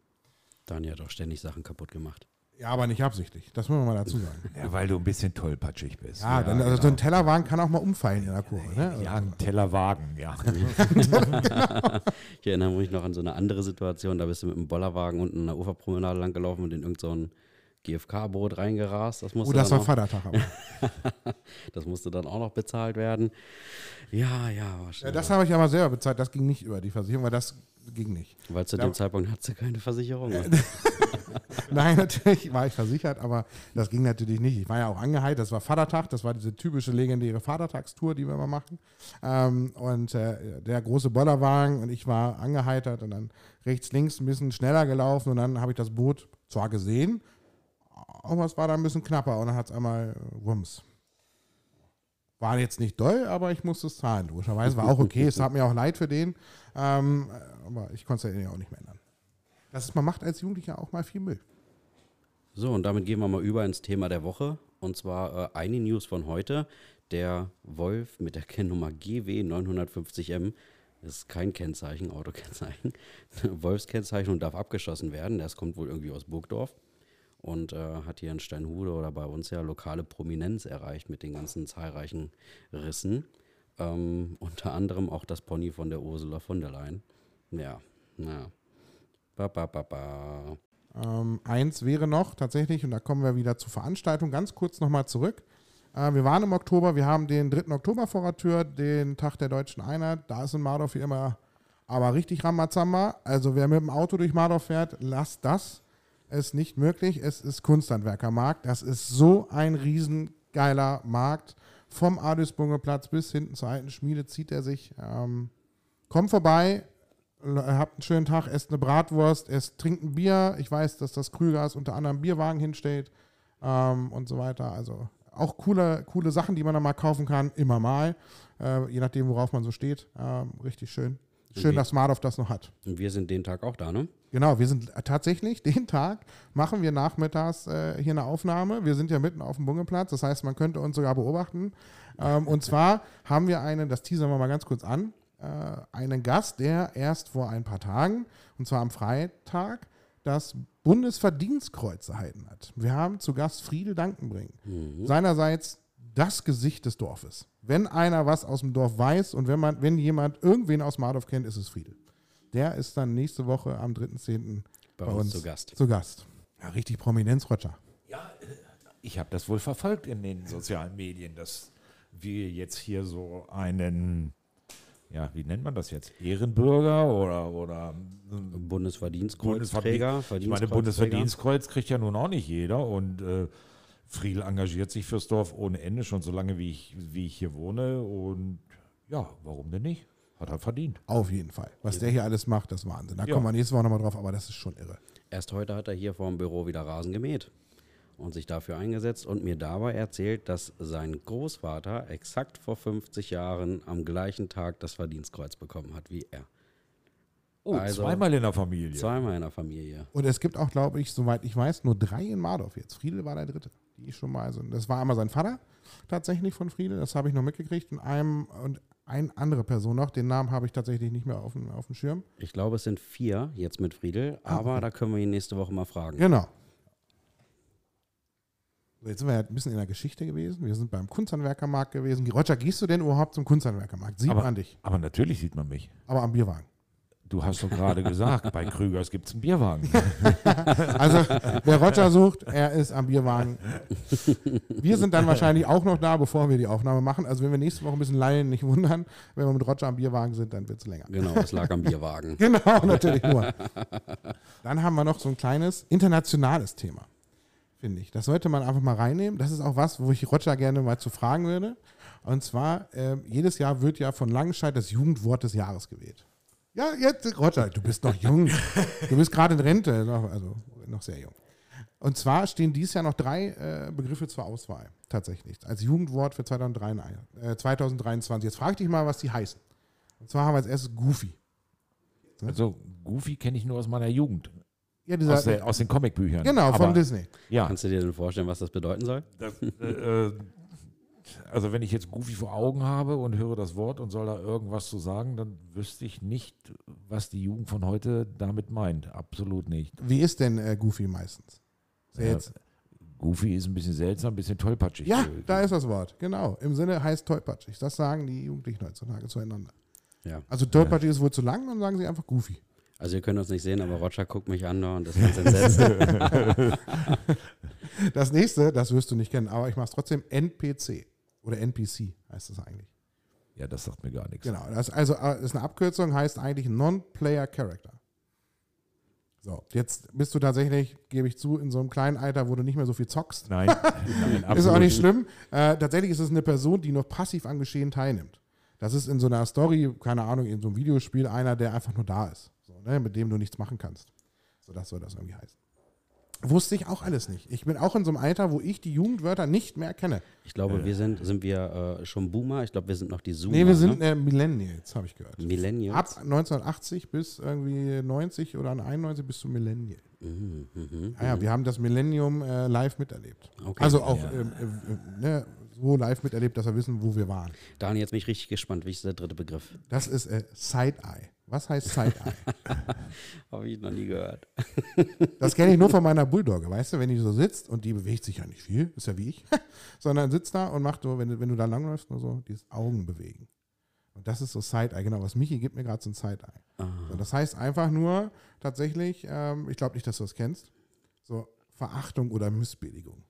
Daniel hat auch ständig Sachen kaputt gemacht. Ja, aber nicht absichtlich, das muss man mal dazu sagen. Ja, weil du ein bisschen tollpatschig bist. Ja, dann, also so ein Tellerwagen kann auch mal umfallen in der Kurve. Ne? Ja, ein Tellerwagen, ja. Ich erinnere mich noch an so eine andere Situation, da bist du mit dem Bollerwagen unten an der Uferpromenade lang gelaufen und in irgendein so ein GFK-Boot reingerast. Das Oh, musste, das dann war auch, Vatertag. Aber. das musste dann auch noch bezahlt werden. Ja, ja, war Ja, das habe ich aber selber bezahlt. Das ging nicht über die Versicherung, weil das ging nicht. Weil zu Ja. dem Zeitpunkt hattest du keine Versicherung. Nein, natürlich war ich versichert, aber das ging natürlich nicht. Ich war ja auch angeheitert. Das war Vatertag. Das war diese typische legendäre Vatertagstour, die wir immer machen. Ähm, und äh, der große Bollerwagen und ich war angeheitert und dann rechts, links ein bisschen schneller gelaufen und dann habe ich das Boot zwar gesehen, aber es war dann ein bisschen knapper und dann hat es einmal äh, Wumms. War jetzt nicht doll, aber ich musste es zahlen. Logischerweise war auch okay. es tat mir auch leid für den. Ähm, aber ich konnte es ja auch nicht mehr ändern. Das ist, man macht als Jugendlicher auch mal viel Müll. So, und damit gehen wir mal über ins Thema der Woche. Und zwar äh, eine News von heute. Der Wolf mit der Kennnummer GW 950M ist kein Kennzeichen, Autokennzeichen. Wolfskennzeichnung darf abgeschossen werden. Das kommt wohl irgendwie aus Burgdorf und äh, hat hier in Steinhude oder bei uns ja lokale Prominenz erreicht mit den ganzen zahlreichen Rissen. Ähm, unter anderem auch das Pony von der Ursula von der Leyen. Ja, naja. Ba, ba, ba, ba. Ähm, eins wäre noch tatsächlich, und da kommen wir wieder zur Veranstaltung, ganz kurz nochmal zurück. Äh, wir waren im Oktober, wir haben den 3. Oktober vor der Tür, den Tag der Deutschen Einheit. Da ist in Mardorf wie immer aber richtig Ramazamba. Also wer mit dem Auto durch Mardorf fährt, lasst das. Es ist nicht möglich. Es ist Kunsthandwerkermarkt. Das ist so ein riesengeiler Markt. Vom Adelsbunger Platz bis hinten zur alten Schmiede zieht er sich. Ähm, kommt vorbei, habt einen schönen Tag, esst eine Bratwurst, esst, trinkt ein Bier. Ich weiß, dass das Krügers unter anderem Bierwagen hinstellt ähm, und so weiter. Also auch coole, coole Sachen, die man da mal kaufen kann, immer mal. Äh, je nachdem, worauf man so steht. Ähm, richtig schön. Schön, wie- dass Mardorf das noch hat. Und wir sind den Tag auch da, ne? Genau, wir sind tatsächlich, den Tag machen wir nachmittags äh, hier eine Aufnahme. Wir sind ja mitten auf dem Bungeplatz, das heißt, man könnte uns sogar beobachten. Ähm, und zwar haben wir einen, das teasern wir mal ganz kurz an, einen Gast, der erst vor ein paar Tagen, und zwar am Freitag, das Bundesverdienstkreuz erhalten hat. Wir haben zu Gast Friedel Dankenbring. Seinerseits das Gesicht des Dorfes. Wenn einer was aus dem Dorf weiß und wenn, man, wenn jemand irgendwen aus Mardorf kennt, ist es Friedel. Der ist dann nächste Woche am 3.10. Bei uns zu Gast. Zu Gast. Ja, richtig Prominenz, Roger. Ja, äh, ich habe das wohl verfolgt in den sozialen Medien, dass wir jetzt hier so einen, ja, wie nennt man das jetzt? Ehrenbürger oder, oder Bundesverdienstkreuzträger. Ich meine. Bundesverdienstkreuz kriegt ja nun auch nicht jeder und äh, Friedl engagiert sich fürs Dorf ohne Ende, schon so lange wie ich, wie ich hier wohne und ja, warum denn nicht? Hat er verdient. Auf jeden Fall. Was der hier alles macht, das ist Wahnsinn. Da Ja. kommen wir nächste Woche nochmal drauf, aber das ist schon irre. Erst heute hat er hier vor dem Büro wieder Rasen gemäht und sich dafür eingesetzt und mir dabei erzählt, dass sein Großvater exakt vor 50 Jahren am gleichen Tag das Verdienstkreuz bekommen hat wie er. Oh, Also- zweimal in der Familie. Zweimal in der Familie. Und es gibt auch, glaube ich, soweit ich weiß, nur drei in Mardorf jetzt. Friedel war der dritte. Die ist schon mal, also das war einmal sein Vater tatsächlich von Friedel, das habe ich noch mitgekriegt. Und einem und eine andere Person noch, den Namen habe ich tatsächlich nicht mehr auf dem, auf dem Schirm. Ich glaube, es sind vier jetzt mit Friedel, aber da können wir ihn nächste Woche mal fragen. Genau. Jetzt sind wir ja ein bisschen in der Geschichte gewesen. Wir sind beim Kunsthandwerkermarkt gewesen. Roger, gehst du denn überhaupt zum Kunsthandwerkermarkt? Sieht aber, man dich. aber natürlich sieht man mich. Aber am Bierwagen. Du hast doch gerade gesagt, bei Krügers gibt es einen Bierwagen. Also, wer Roger sucht, er ist am Bierwagen. Wir sind dann wahrscheinlich auch noch da, bevor wir die Aufnahme machen. Also, wenn wir nächste Woche ein bisschen lallen, nicht wundern. Wenn wir mit Roger am Bierwagen sind, dann wird es länger. Genau, es lag am Bierwagen. Genau, natürlich nur. Dann haben wir noch so ein kleines internationales Thema, finde ich. Das sollte man einfach mal reinnehmen. Das ist auch was, wo ich Roger gerne mal zu fragen würde. Und zwar, ähm, jedes Jahr wird ja von Langenscheid das Jugendwort des Jahres gewählt. Ja, jetzt, Roger, du bist noch jung. Du bist gerade in Rente, also noch sehr jung. Und zwar stehen dieses Jahr noch drei äh, Begriffe zur Auswahl, tatsächlich, als Jugendwort für 2023. Äh, 2023. Jetzt frage ich dich mal, was die heißen. Und zwar haben wir als erstes Goofy. Also Goofy kenne ich nur aus meiner Jugend. Ja, dieser, Aus, der, aus den Comicbüchern. Genau, Aber, von Disney. Ja, Kannst du dir denn vorstellen, was das bedeuten soll? das, äh, äh, also wenn ich jetzt Goofy vor Augen habe und höre das Wort und soll da irgendwas zu sagen, dann wüsste ich nicht, was die Jugend von heute damit meint. Absolut nicht. Wie ist denn äh, Goofy meistens? Ist Ja, jetzt, Goofy ist ein bisschen seltsam, ein bisschen tollpatschig. ja, Äh, da ist das Wort. Genau. Im Sinne heißt tollpatschig. Das sagen die Jugendlichen heutzutage zueinander. Ja. Also tollpatschig ist wohl zu lang, dann sagen sie einfach Goofy. Also ihr könnt uns nicht sehen, aber Roger guckt mich an und ist ganz entsetzt. Das nächste, das wirst du nicht kennen, aber ich mache es trotzdem NPC oder NPC heißt das eigentlich. ja, das sagt mir gar nichts. Genau. Das ist also äh, ist eine Abkürzung, heißt eigentlich Non-Player Character. So, jetzt bist du tatsächlich, gebe ich zu, in so einem kleinen Alter, wo du nicht mehr so viel zockst. Nein, nein Ist auch nicht schlimm. Äh, tatsächlich ist es eine Person, die noch passiv am Geschehen teilnimmt. Das ist in so einer Story, keine Ahnung, in so einem Videospiel einer, der einfach nur da ist, ne, mit dem du nichts machen kannst. So, das soll das irgendwie heißen. Wusste ich auch alles nicht. Ich bin auch in so einem Alter, wo ich die Jugendwörter nicht mehr kenne. Ich glaube, wir sind, sind wir äh, schon Boomer. Ich glaube, wir sind noch die Zoomer. Nee, wir sind ne? äh, Millennials, habe ich gehört. Millennials. Ab 1980 bis irgendwie 90 oder 91 bis zum Millennial. Mhm, mhm, Ah ja, wir haben das Millennium äh, live miterlebt. Okay. Also auch Ja. ähm, ähm, ne, so live miterlebt, dass wir wissen, wo wir waren. Daniel, jetzt bin ich richtig gespannt. Wie ist der dritte Begriff? Das ist äh, Side-Eye. Was heißt Side-Eye? Habe ich noch nie gehört. Das kenne ich nur von meiner Bulldogge, weißt du, wenn die so sitzt und die bewegt sich ja nicht viel, ist ja wie ich, sondern sitzt da und macht so, wenn du, wenn du da langläufst, nur so dieses Augen bewegen. Und das ist so Side-Eye, genau. Was Michi gibt mir gerade so ein Side-Eye. So, das heißt einfach nur tatsächlich, ähm, ich glaube nicht, dass du das kennst. so Verachtung oder Missbilligung.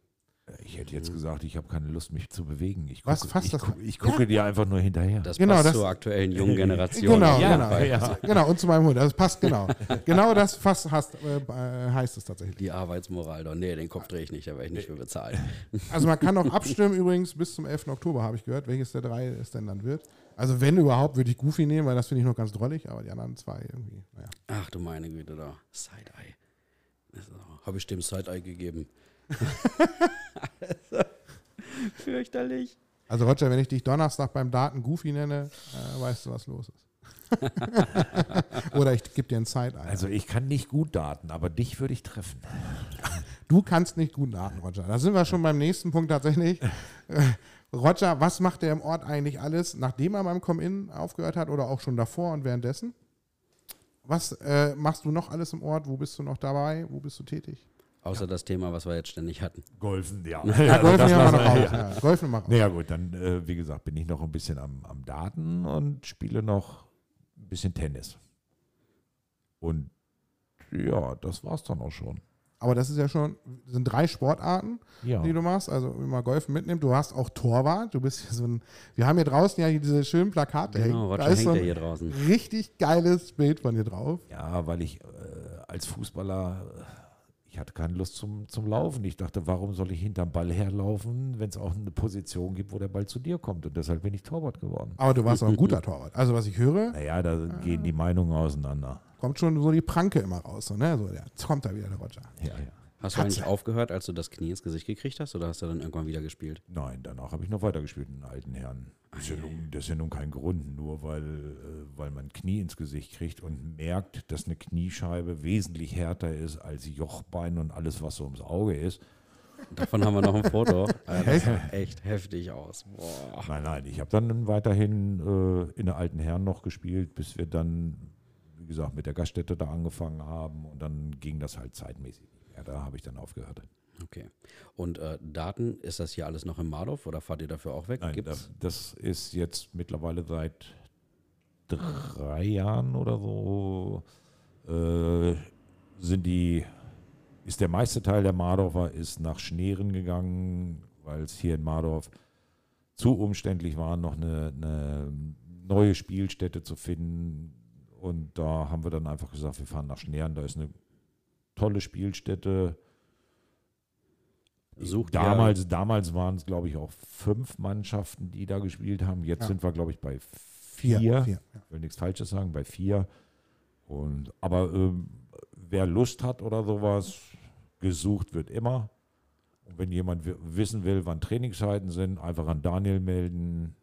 Ich hätte jetzt gesagt, ich habe keine Lust, mich zu bewegen. Ich Was, gucke, fast ich, das- gucke, ich gucke dir einfach nur hinterher. Das Genau, passt das- zur aktuellen jungen Generation. Genau, jeden genau. Ja. Genau, und zu meinem Hund. Das passt genau. genau das fast hast, äh, äh, heißt es tatsächlich. Die Arbeitsmoral doch. Nee, den Kopf drehe ich nicht, da werde ich nicht für bezahlt. Also man kann auch abstimmen übrigens bis zum 11. Oktober, habe ich gehört, welches der drei es denn dann wird. Also wenn überhaupt, würde ich Goofy nehmen, weil das finde ich noch ganz drollig, aber die anderen zwei irgendwie, naja. Ach du meine Güte, da. Side-Eye. Habe ich dem Side-Eye gegeben. Fürchterlich. Also Roger, wenn ich dich Donnerstag beim Daten Goofy nenne, äh, weißt du, was los ist. Oder ich gebe dir ein Side-Eye. Also ich kann nicht gut daten, aber dich würde ich treffen. Du kannst nicht gut daten, Roger. Da sind wir schon beim nächsten Punkt tatsächlich. Roger, was macht der im Ort eigentlich alles, nachdem er beim Come-In aufgehört hat oder auch schon davor und währenddessen? Was äh, machst du noch alles im Ort? Wo bist du noch dabei? Wo bist du tätig? Außer das Thema, was wir jetzt ständig hatten. Golfen, ja. Ja, Golfen das nehmen wir noch wir- raus. Ja. Golfen noch raus. Naja gut, dann, äh, wie gesagt, bin ich noch ein bisschen am, am Daten und spiele noch ein bisschen Tennis. Und ja, das war's dann auch schon. Aber das ist ja schon, das sind drei Sportarten, Ja. die du machst. Also wenn man Golfen mitnimmt, du hast auch Torwart. Du bist hier so ein, wir haben hier draußen ja diese schönen Plakate. Genau, hängen. Roger da ist hängt so ja ein hier draußen. richtig geiles Bild von dir drauf. Ja, weil ich äh, als Fußballer, äh, ich hatte keine Lust zum, zum Laufen. Ich dachte, warum soll ich hinterm Ball herlaufen, wenn es auch eine Position gibt, wo der Ball zu dir kommt? Und deshalb bin ich Torwart geworden. Aber du warst auch ein guter Torwart. Also was ich höre, Naja, da gehen die Meinungen auseinander. kommt schon so die Pranke immer raus. So, ne? so, ja, jetzt kommt da wieder der Roger. Ja, ja. Hast du Katze. eigentlich aufgehört, als du das Knie ins Gesicht gekriegt hast, oder hast du dann irgendwann wieder gespielt? Nein, danach habe ich noch weitergespielt in den alten Herren. Das ist, ja nun, das ist ja nun kein Grund, nur weil, äh, weil man Knie ins Gesicht kriegt und merkt, dass eine Kniescheibe wesentlich härter ist als Jochbein und alles, was so ums Auge ist. Davon haben wir noch ein Foto. Äh, Das sah echt heftig aus. Boah. Nein, nein, ich habe dann weiterhin äh, in der alten Herren noch gespielt, bis wir dann, wie gesagt, mit der Gaststätte da angefangen haben und dann ging das halt zeitmäßig mehr. Da habe ich dann aufgehört. Okay. Und äh, Daten, ist das hier alles noch im Mardorf oder fahrt ihr dafür auch weg? Nein, das, das ist jetzt mittlerweile seit drei Jahren oder so äh, sind die, ist der meiste Teil der Mardorfer ist nach Schneeren gegangen, weil es hier in Mardorf zu umständlich war, noch eine, eine neue Spielstätte zu finden. Und da haben wir dann einfach gesagt, wir fahren nach Schneeren, da ist eine tolle Spielstätte. Sucht damals, damals waren es, glaube ich, auch fünf Mannschaften, die da gespielt haben. Jetzt Ja. sind wir, glaube ich, bei Vier. vier. vier ja. Ich will nichts Falsches sagen, bei vier. Und, aber ähm, wer Lust hat oder sowas, gesucht wird immer. Und wenn jemand wi- wissen will, wann Trainingszeiten sind, einfach an Daniel melden.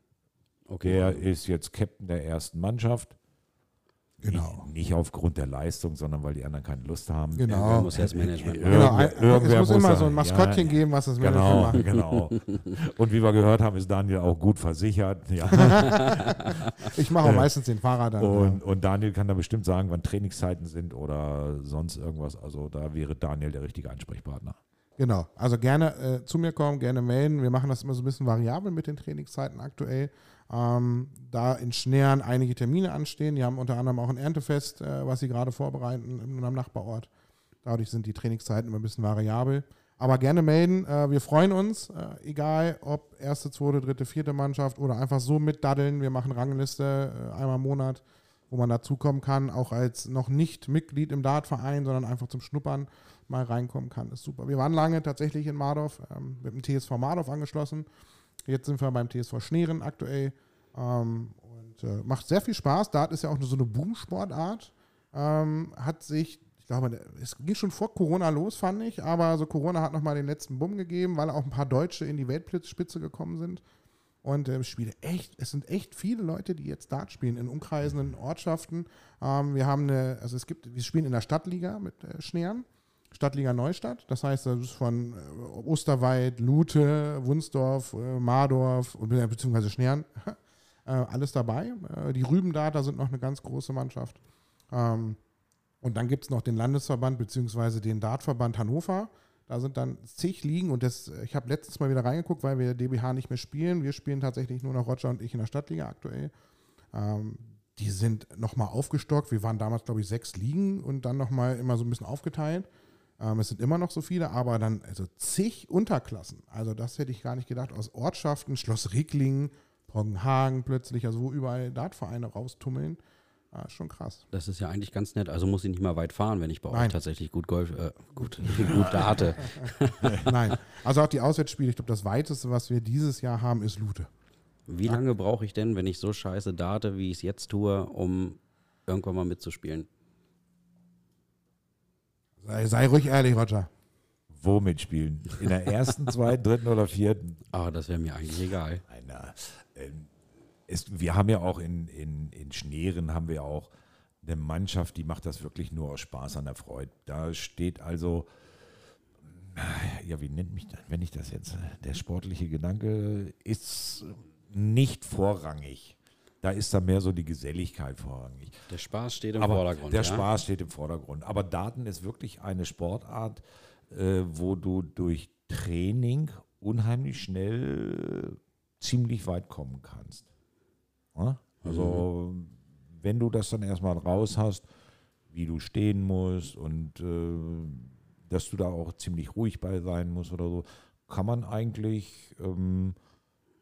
Okay. Der ist jetzt Captain der ersten Mannschaft. Genau. Nicht, nicht aufgrund der Leistung, sondern weil die anderen keine Lust haben. Genau. Irgendwer muss ja das Management machen. Genau, Irgendwer- es muss muss immer da- so ein Maskottchen ja, geben, was das Genau, macht. genau. Und wie wir gehört haben, ist Daniel auch gut versichert. Ja. Ich mache auch Äh, meistens den Fahrer dann. Und, und Daniel kann da bestimmt sagen, wann Trainingszeiten sind oder sonst irgendwas. Also da wäre Daniel der richtige Ansprechpartner. Genau, also gerne äh, zu mir kommen, gerne melden. Wir machen das immer so ein bisschen variabel mit den Trainingszeiten aktuell. Ähm, da in Schnären einige Termine anstehen. Die haben unter anderem auch ein Erntefest, äh, was sie gerade vorbereiten in einem Nachbarort. Dadurch sind die Trainingszeiten immer ein bisschen variabel. Aber gerne melden. Äh, wir freuen uns, äh, egal ob erste, zweite, dritte, vierte Mannschaft oder einfach so mitdaddeln. Wir machen Rangliste äh, einmal im Monat, wo man dazukommen kann, auch als noch nicht Mitglied im Dartverein, sondern einfach zum Schnuppern mal reinkommen kann. Ist super. Wir waren lange tatsächlich in Mardorf, ähm, mit dem TSV Mardorf angeschlossen. Jetzt sind wir beim TSV Schneeren aktuell. Ähm, und äh, macht sehr viel Spaß. Dart ist ja auch so eine Boomsportart. Ähm, hat sich, ich glaube, es ging schon vor Corona los, fand ich, aber so Corona hat nochmal den letzten Bumm gegeben, weil auch ein paar Deutsche in die Weltspitze gekommen sind. Und äh, spiele echt, es sind echt viele Leute, die jetzt Dart spielen, in umkreisenden Ortschaften. Ähm, wir haben eine, also es gibt, wir spielen in der Stadtliga mit äh, Schneeren. Stadtliga Neustadt. Das heißt, das ist von äh, Osterwald, Lute, Wunsdorf, äh, Mardorf be- beziehungsweise Schnern äh, alles dabei. Äh, die Rübendater sind noch eine ganz große Mannschaft. Ähm, und dann gibt es noch den Landesverband beziehungsweise den Dartverband Hannover. Da sind dann zig Ligen und das, ich habe letztens mal wieder reingeguckt, weil wir DBH nicht mehr spielen. Wir spielen tatsächlich nur noch Roger und ich in der Stadtliga aktuell. Ähm, die sind nochmal aufgestockt. Wir waren damals, glaube ich, sechs Ligen und dann nochmal immer so ein bisschen aufgeteilt. Ähm, es sind immer noch so viele, aber dann also zig Unterklassen. Also das hätte ich gar nicht gedacht. Aus Ortschaften, Schloss Ricklingen, Poggenhagen plötzlich, also wo überall Dartvereine raustummeln. Ah, schon krass. Das ist ja eigentlich ganz nett. Also muss ich nicht mal weit fahren, wenn ich bei euch Nein. tatsächlich gut Golf, äh, gut, gut date. Nein. Also auch die Auswärtsspiele, ich glaube, das weiteste, was wir dieses Jahr haben, ist Lute. Wie lange brauche ich denn, wenn ich so scheiße date, wie ich es jetzt tue, um irgendwann mal mitzuspielen? Sei, sei ruhig ehrlich, Roger. Womit spielen? In der ersten, zweiten, dritten oder vierten? Ah, das wäre mir eigentlich egal. Nein, na, ähm, es, wir haben ja auch in, in, in Schneeren haben wir auch eine Mannschaft, die macht das wirklich nur aus Spaß an der Freude. Da steht also, ja, wie nennt mich das, wenn ich das jetzt, der sportliche Gedanke ist nicht vorrangig. Da ist da mehr so die Geselligkeit vorrangig. Der Spaß steht im Aber Vordergrund. Der ja? Spaß steht im Vordergrund. Aber Daten ist wirklich eine Sportart, äh, wo du durch Training unheimlich schnell ziemlich weit kommen kannst. Ja? Also, wenn du das dann erstmal raus hast, wie du stehen musst und äh, dass du da auch ziemlich ruhig bei sein musst oder so, kann man eigentlich ähm,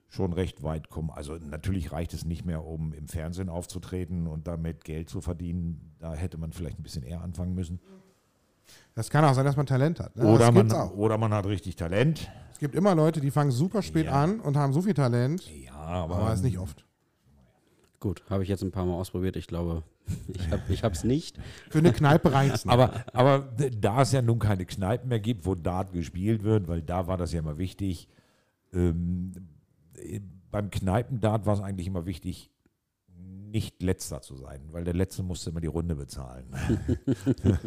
schon recht weit kommen. Also natürlich reicht es nicht mehr, um im Fernsehen aufzutreten und damit Geld zu verdienen. Da hätte man vielleicht ein bisschen eher anfangen müssen. Das kann auch sein, dass man Talent hat. Ne? oder, man, oder man hat richtig Talent. Es gibt immer Leute, die fangen super spät Ja. an und haben so viel Talent, Ja, aber, aber ist nicht oft. Gut, habe ich jetzt ein paar Mal ausprobiert. Ich glaube, ich habe ich es nicht. Für eine Kneipe nicht. Aber, aber da es ja nun keine Kneipen mehr gibt, wo Dart gespielt wird, weil da war das ja immer wichtig, ähm, beim Kneipendart war es eigentlich immer wichtig, nicht letzter zu sein, weil der Letzte musste immer die Runde bezahlen.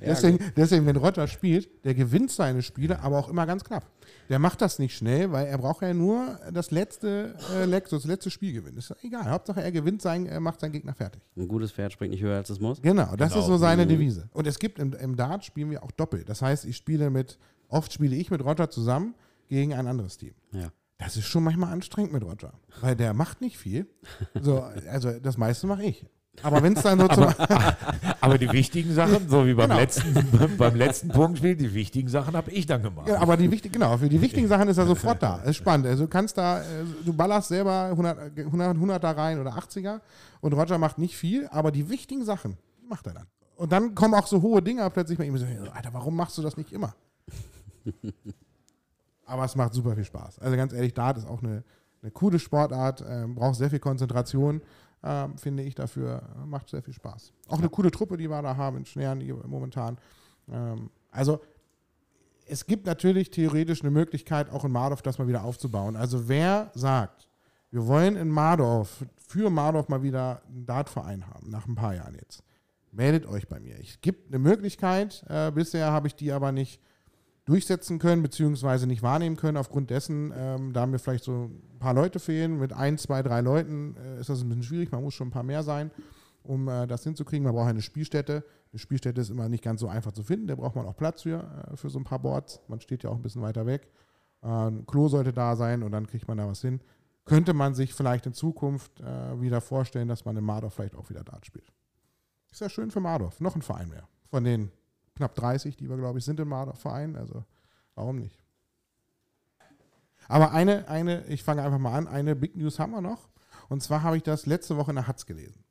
deswegen, deswegen, wenn Roger spielt, der gewinnt seine Spiele, aber auch immer ganz knapp. Der macht das nicht schnell, weil er braucht ja nur das letzte äh, das letzte Spiel gewinnen. Ist ja egal. Hauptsache er gewinnt sein, er macht seinen Gegner fertig. Ein gutes Pferd springt nicht höher, als es muss. Genau, das Genau. ist so seine Devise. Und es gibt im, im Dart spielen wir auch doppelt. Das heißt, ich spiele mit, oft spiele ich mit Roger zusammen gegen ein anderes Team. Ja. Das ist schon manchmal anstrengend mit Roger, weil der macht nicht viel. So, also das meiste mache ich. Aber wenn es dann so zum, Aber die wichtigen Sachen, so wie beim, Genau. letzten, beim letzten Punktspiel, die wichtigen Sachen habe ich dann gemacht. Ja, aber die wichtig, genau, für die wichtigen Sachen ist er sofort da. Ist spannend. Also du kannst da, äh, du ballerst selber 100, 100, 100er rein oder 80er und Roger macht nicht viel, aber die wichtigen Sachen macht er dann. Und dann kommen auch so hohe Dinger plötzlich bei ihm so, Alter, warum machst du das nicht immer? Aber es macht super viel Spaß. Also ganz ehrlich, Dart ist auch eine, eine coole Sportart, ähm, braucht sehr viel Konzentration, ähm, finde ich dafür, äh, macht sehr viel Spaß. Auch eine coole Truppe, die wir da haben in Schnären momentan. Ähm, also es gibt natürlich theoretisch eine Möglichkeit, auch in Mardorf das mal wieder aufzubauen. Also wer sagt, wir wollen in Mardorf, für Mardorf mal wieder einen Dartverein haben, nach ein paar Jahren jetzt, meldet euch bei mir. Es gibt eine Möglichkeit, äh, bisher habe ich die aber nicht durchsetzen können, beziehungsweise nicht wahrnehmen können, aufgrund dessen, ähm, da mir vielleicht so ein paar Leute fehlen. Mit ein, zwei, drei Leuten äh, ist das ein bisschen schwierig, man muss schon ein paar mehr sein, um äh, das hinzukriegen. Man braucht eine Spielstätte. Eine Spielstätte ist immer nicht ganz so einfach zu finden, da braucht man auch Platz für, äh, für so ein paar Boards. Man steht ja auch ein bisschen weiter weg. Ein Klo sollte da sein und dann kriegt man da was hin. Könnte man sich vielleicht in Zukunft äh, wieder vorstellen, dass man in Mardorf vielleicht auch wieder Dart spielt. Ist ja schön für Mardorf. Noch ein Verein mehr. Von den knapp 30, die wir, glaube ich, sind im Mardorf Verein. Also warum nicht? Aber eine, eine, ich fange einfach mal an, eine Big News haben wir noch. Und zwar habe ich das letzte Woche in der Hatz gelesen.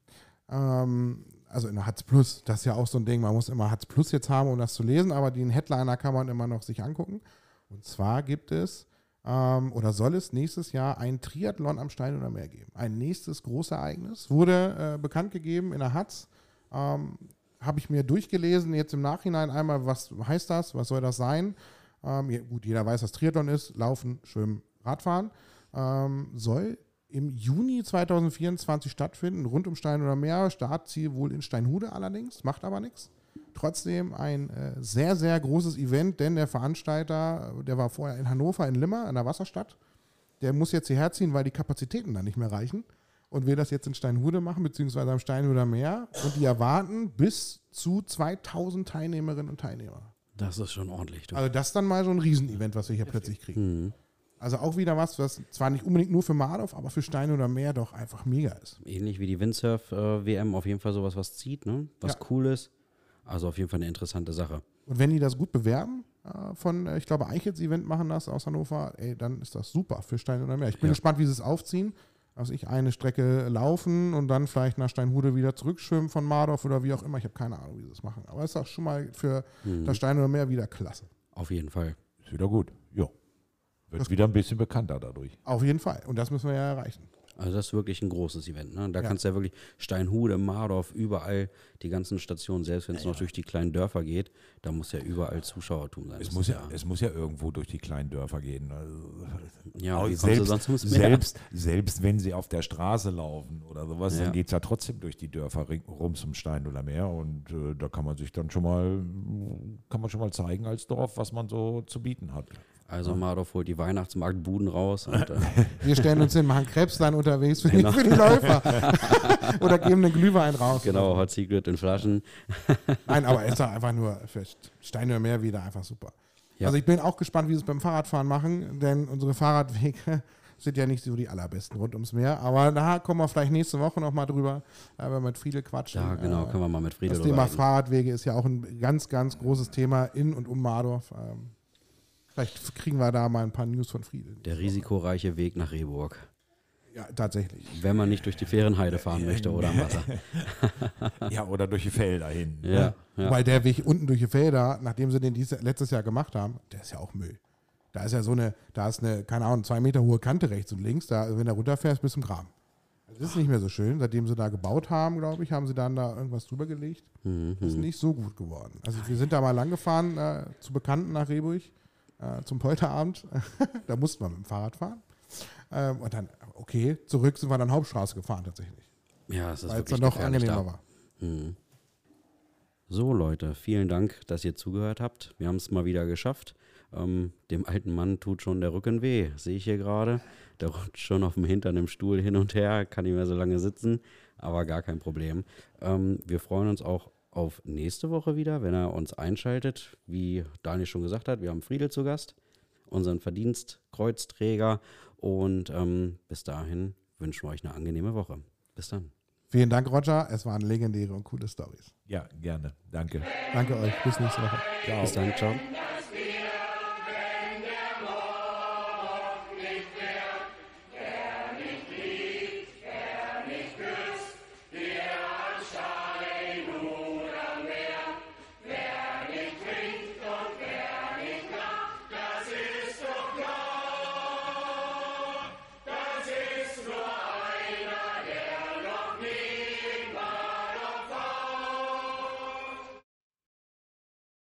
Ähm, also in der Hatz Plus. Das ist ja auch so ein Ding, man muss immer Hatz Plus jetzt haben, um das zu lesen, aber den Headliner kann man immer noch sich angucken. Und zwar gibt es ähm, oder soll es nächstes Jahr ein Triathlon am Stein oder Meer geben. Ein nächstes Großereignis. Wurde äh, bekannt gegeben in der Hatz. Ähm, Habe ich mir durchgelesen, jetzt im Nachhinein einmal, was heißt das, was soll das sein? Ähm, gut, jeder weiß, was Triathlon ist. Laufen, Schwimmen, Radfahren. Ähm, soll im Juni 2024 stattfinden, rund um Stein oder Meer. Startziel wohl in Steinhude allerdings, macht aber nichts. Trotzdem ein äh, sehr, sehr großes Event, denn der Veranstalter, der war vorher in Hannover, in Limmer, in der Wasserstadt. Der muss jetzt hierher ziehen, weil die Kapazitäten da nicht mehr reichen und will das jetzt in Steinhude machen, beziehungsweise am Steinhuder Meer. Und die erwarten bis zu 2000 Teilnehmerinnen und Teilnehmer. Das ist schon ordentlich. Du. Also das ist dann mal so ein Riesenevent, was wir hier plötzlich kriegen. Mhm. Also auch wieder was, was zwar nicht unbedingt nur für Mardorf, aber für Stein oder Meer doch einfach mega ist. Ähnlich wie die Windsurf-WM, auf jeden Fall sowas, was zieht, ne? was Ja. cool ist. Also auf jeden Fall eine interessante Sache. Und wenn die das gut bewerben, äh, von, äh, ich glaube, Eichels Event machen das aus Hannover, ey, dann ist das super für Stein oder mehr. Ich bin Ja. gespannt, wie sie es aufziehen. Also ich eine Strecke laufen und dann vielleicht nach Steinhude wieder zurückschwimmen von Mardorf oder wie auch immer. Ich habe keine Ahnung, wie sie das machen. Aber ist auch schon mal für Mhm. das Stein oder mehr wieder klasse. Auf jeden Fall. Ist wieder gut. Ja. Wird wieder ein bisschen bekannter dadurch. Auf jeden Fall. Und das müssen wir ja erreichen. Also das ist wirklich ein großes Event. Ne? Da Ja. kannst du ja wirklich Steinhude, Mardorf, überall die ganzen Stationen, selbst wenn es noch durch die kleinen Dörfer geht, da muss ja überall Zuschauertum sein. Es Das muss ja, es muss ja irgendwo durch die kleinen Dörfer gehen. Also, ja, selbst, selbst, selbst wenn sie auf der Straße laufen oder sowas, Ja. dann geht es ja trotzdem durch die Dörfer rum zum Stein oder Meer. Und äh, da kann man sich dann schon mal, kann man schon mal zeigen als Dorf, was man so zu bieten hat. Also Mardorf holt die Weihnachtsmarktbuden raus und äh, Wir stellen uns hin, machen Krebs dann unterwegs für, Genau. die, für die Läufer. oder geben einen Glühwein raus. genau, Hot Secret in Flaschen. Nein, aber ist doch einfach nur für Stein oder mehr wieder einfach super. Ja. Also ich bin auch gespannt, wie sie es beim Fahrradfahren machen, denn unsere Fahrradwege sind ja nicht so die allerbesten rund ums Meer. Aber da kommen wir vielleicht nächste Woche nochmal drüber, wenn wir mit Friedel quatschen. Ja, genau, Äh, können wir mal mit Friedel Das Thema reden. Fahrradwege ist ja auch ein ganz, ganz großes Thema in und um Mardorf. Vielleicht kriegen wir da mal ein paar News von Friedel. Der risikoreiche Weg nach Rehburg. Ja, tatsächlich. Wenn man nicht durch die Fährenheide fahren möchte oder am Wasser. Ja, oder durch die Felder hin. Ja, ja. Weil der Weg unten durch die Felder, nachdem sie den dieses, letztes Jahr gemacht haben, der ist ja auch Müll. Da ist ja so eine, da ist eine, keine Ahnung, zwei Meter hohe Kante rechts und links, da, wenn du runterfährst, bis zum Graben. Das ist nicht mehr so schön. Seitdem sie da gebaut haben, glaube ich, haben sie dann da irgendwas drüber gelegt. Mhm, ist nicht so gut geworden. Also wir sind da mal lang gefahren äh, zu Bekannten nach Rehburg äh, zum Polterabend. da mussten wir mit dem Fahrrad fahren. Ähm, und dann, okay, zurück sind wir dann Hauptstraße gefahren tatsächlich. ja, es ist Weil es dann noch angenehmer da. war. Mhm. So, Leute, vielen Dank, dass ihr zugehört habt. Wir haben es mal wieder geschafft. Ähm, dem alten Mann tut schon der Rücken weh, sehe ich hier gerade. Der rutscht schon auf dem Hintern im Stuhl hin und her, kann nicht mehr so lange sitzen, aber gar kein Problem. Ähm, wir freuen uns auch auf nächste Woche wieder, wenn er uns einschaltet. Wie Daniel schon gesagt hat, wir haben Friedel zu Gast, unseren Verdienstkreuzträger. Und ähm, bis dahin wünschen wir euch eine angenehme Woche. Bis dann. Vielen Dank, Roger. Es waren legendäre und coole Stories. Ja, gerne. Danke. Danke euch. Bis nächste Woche. Ciao. Bis dann, ciao.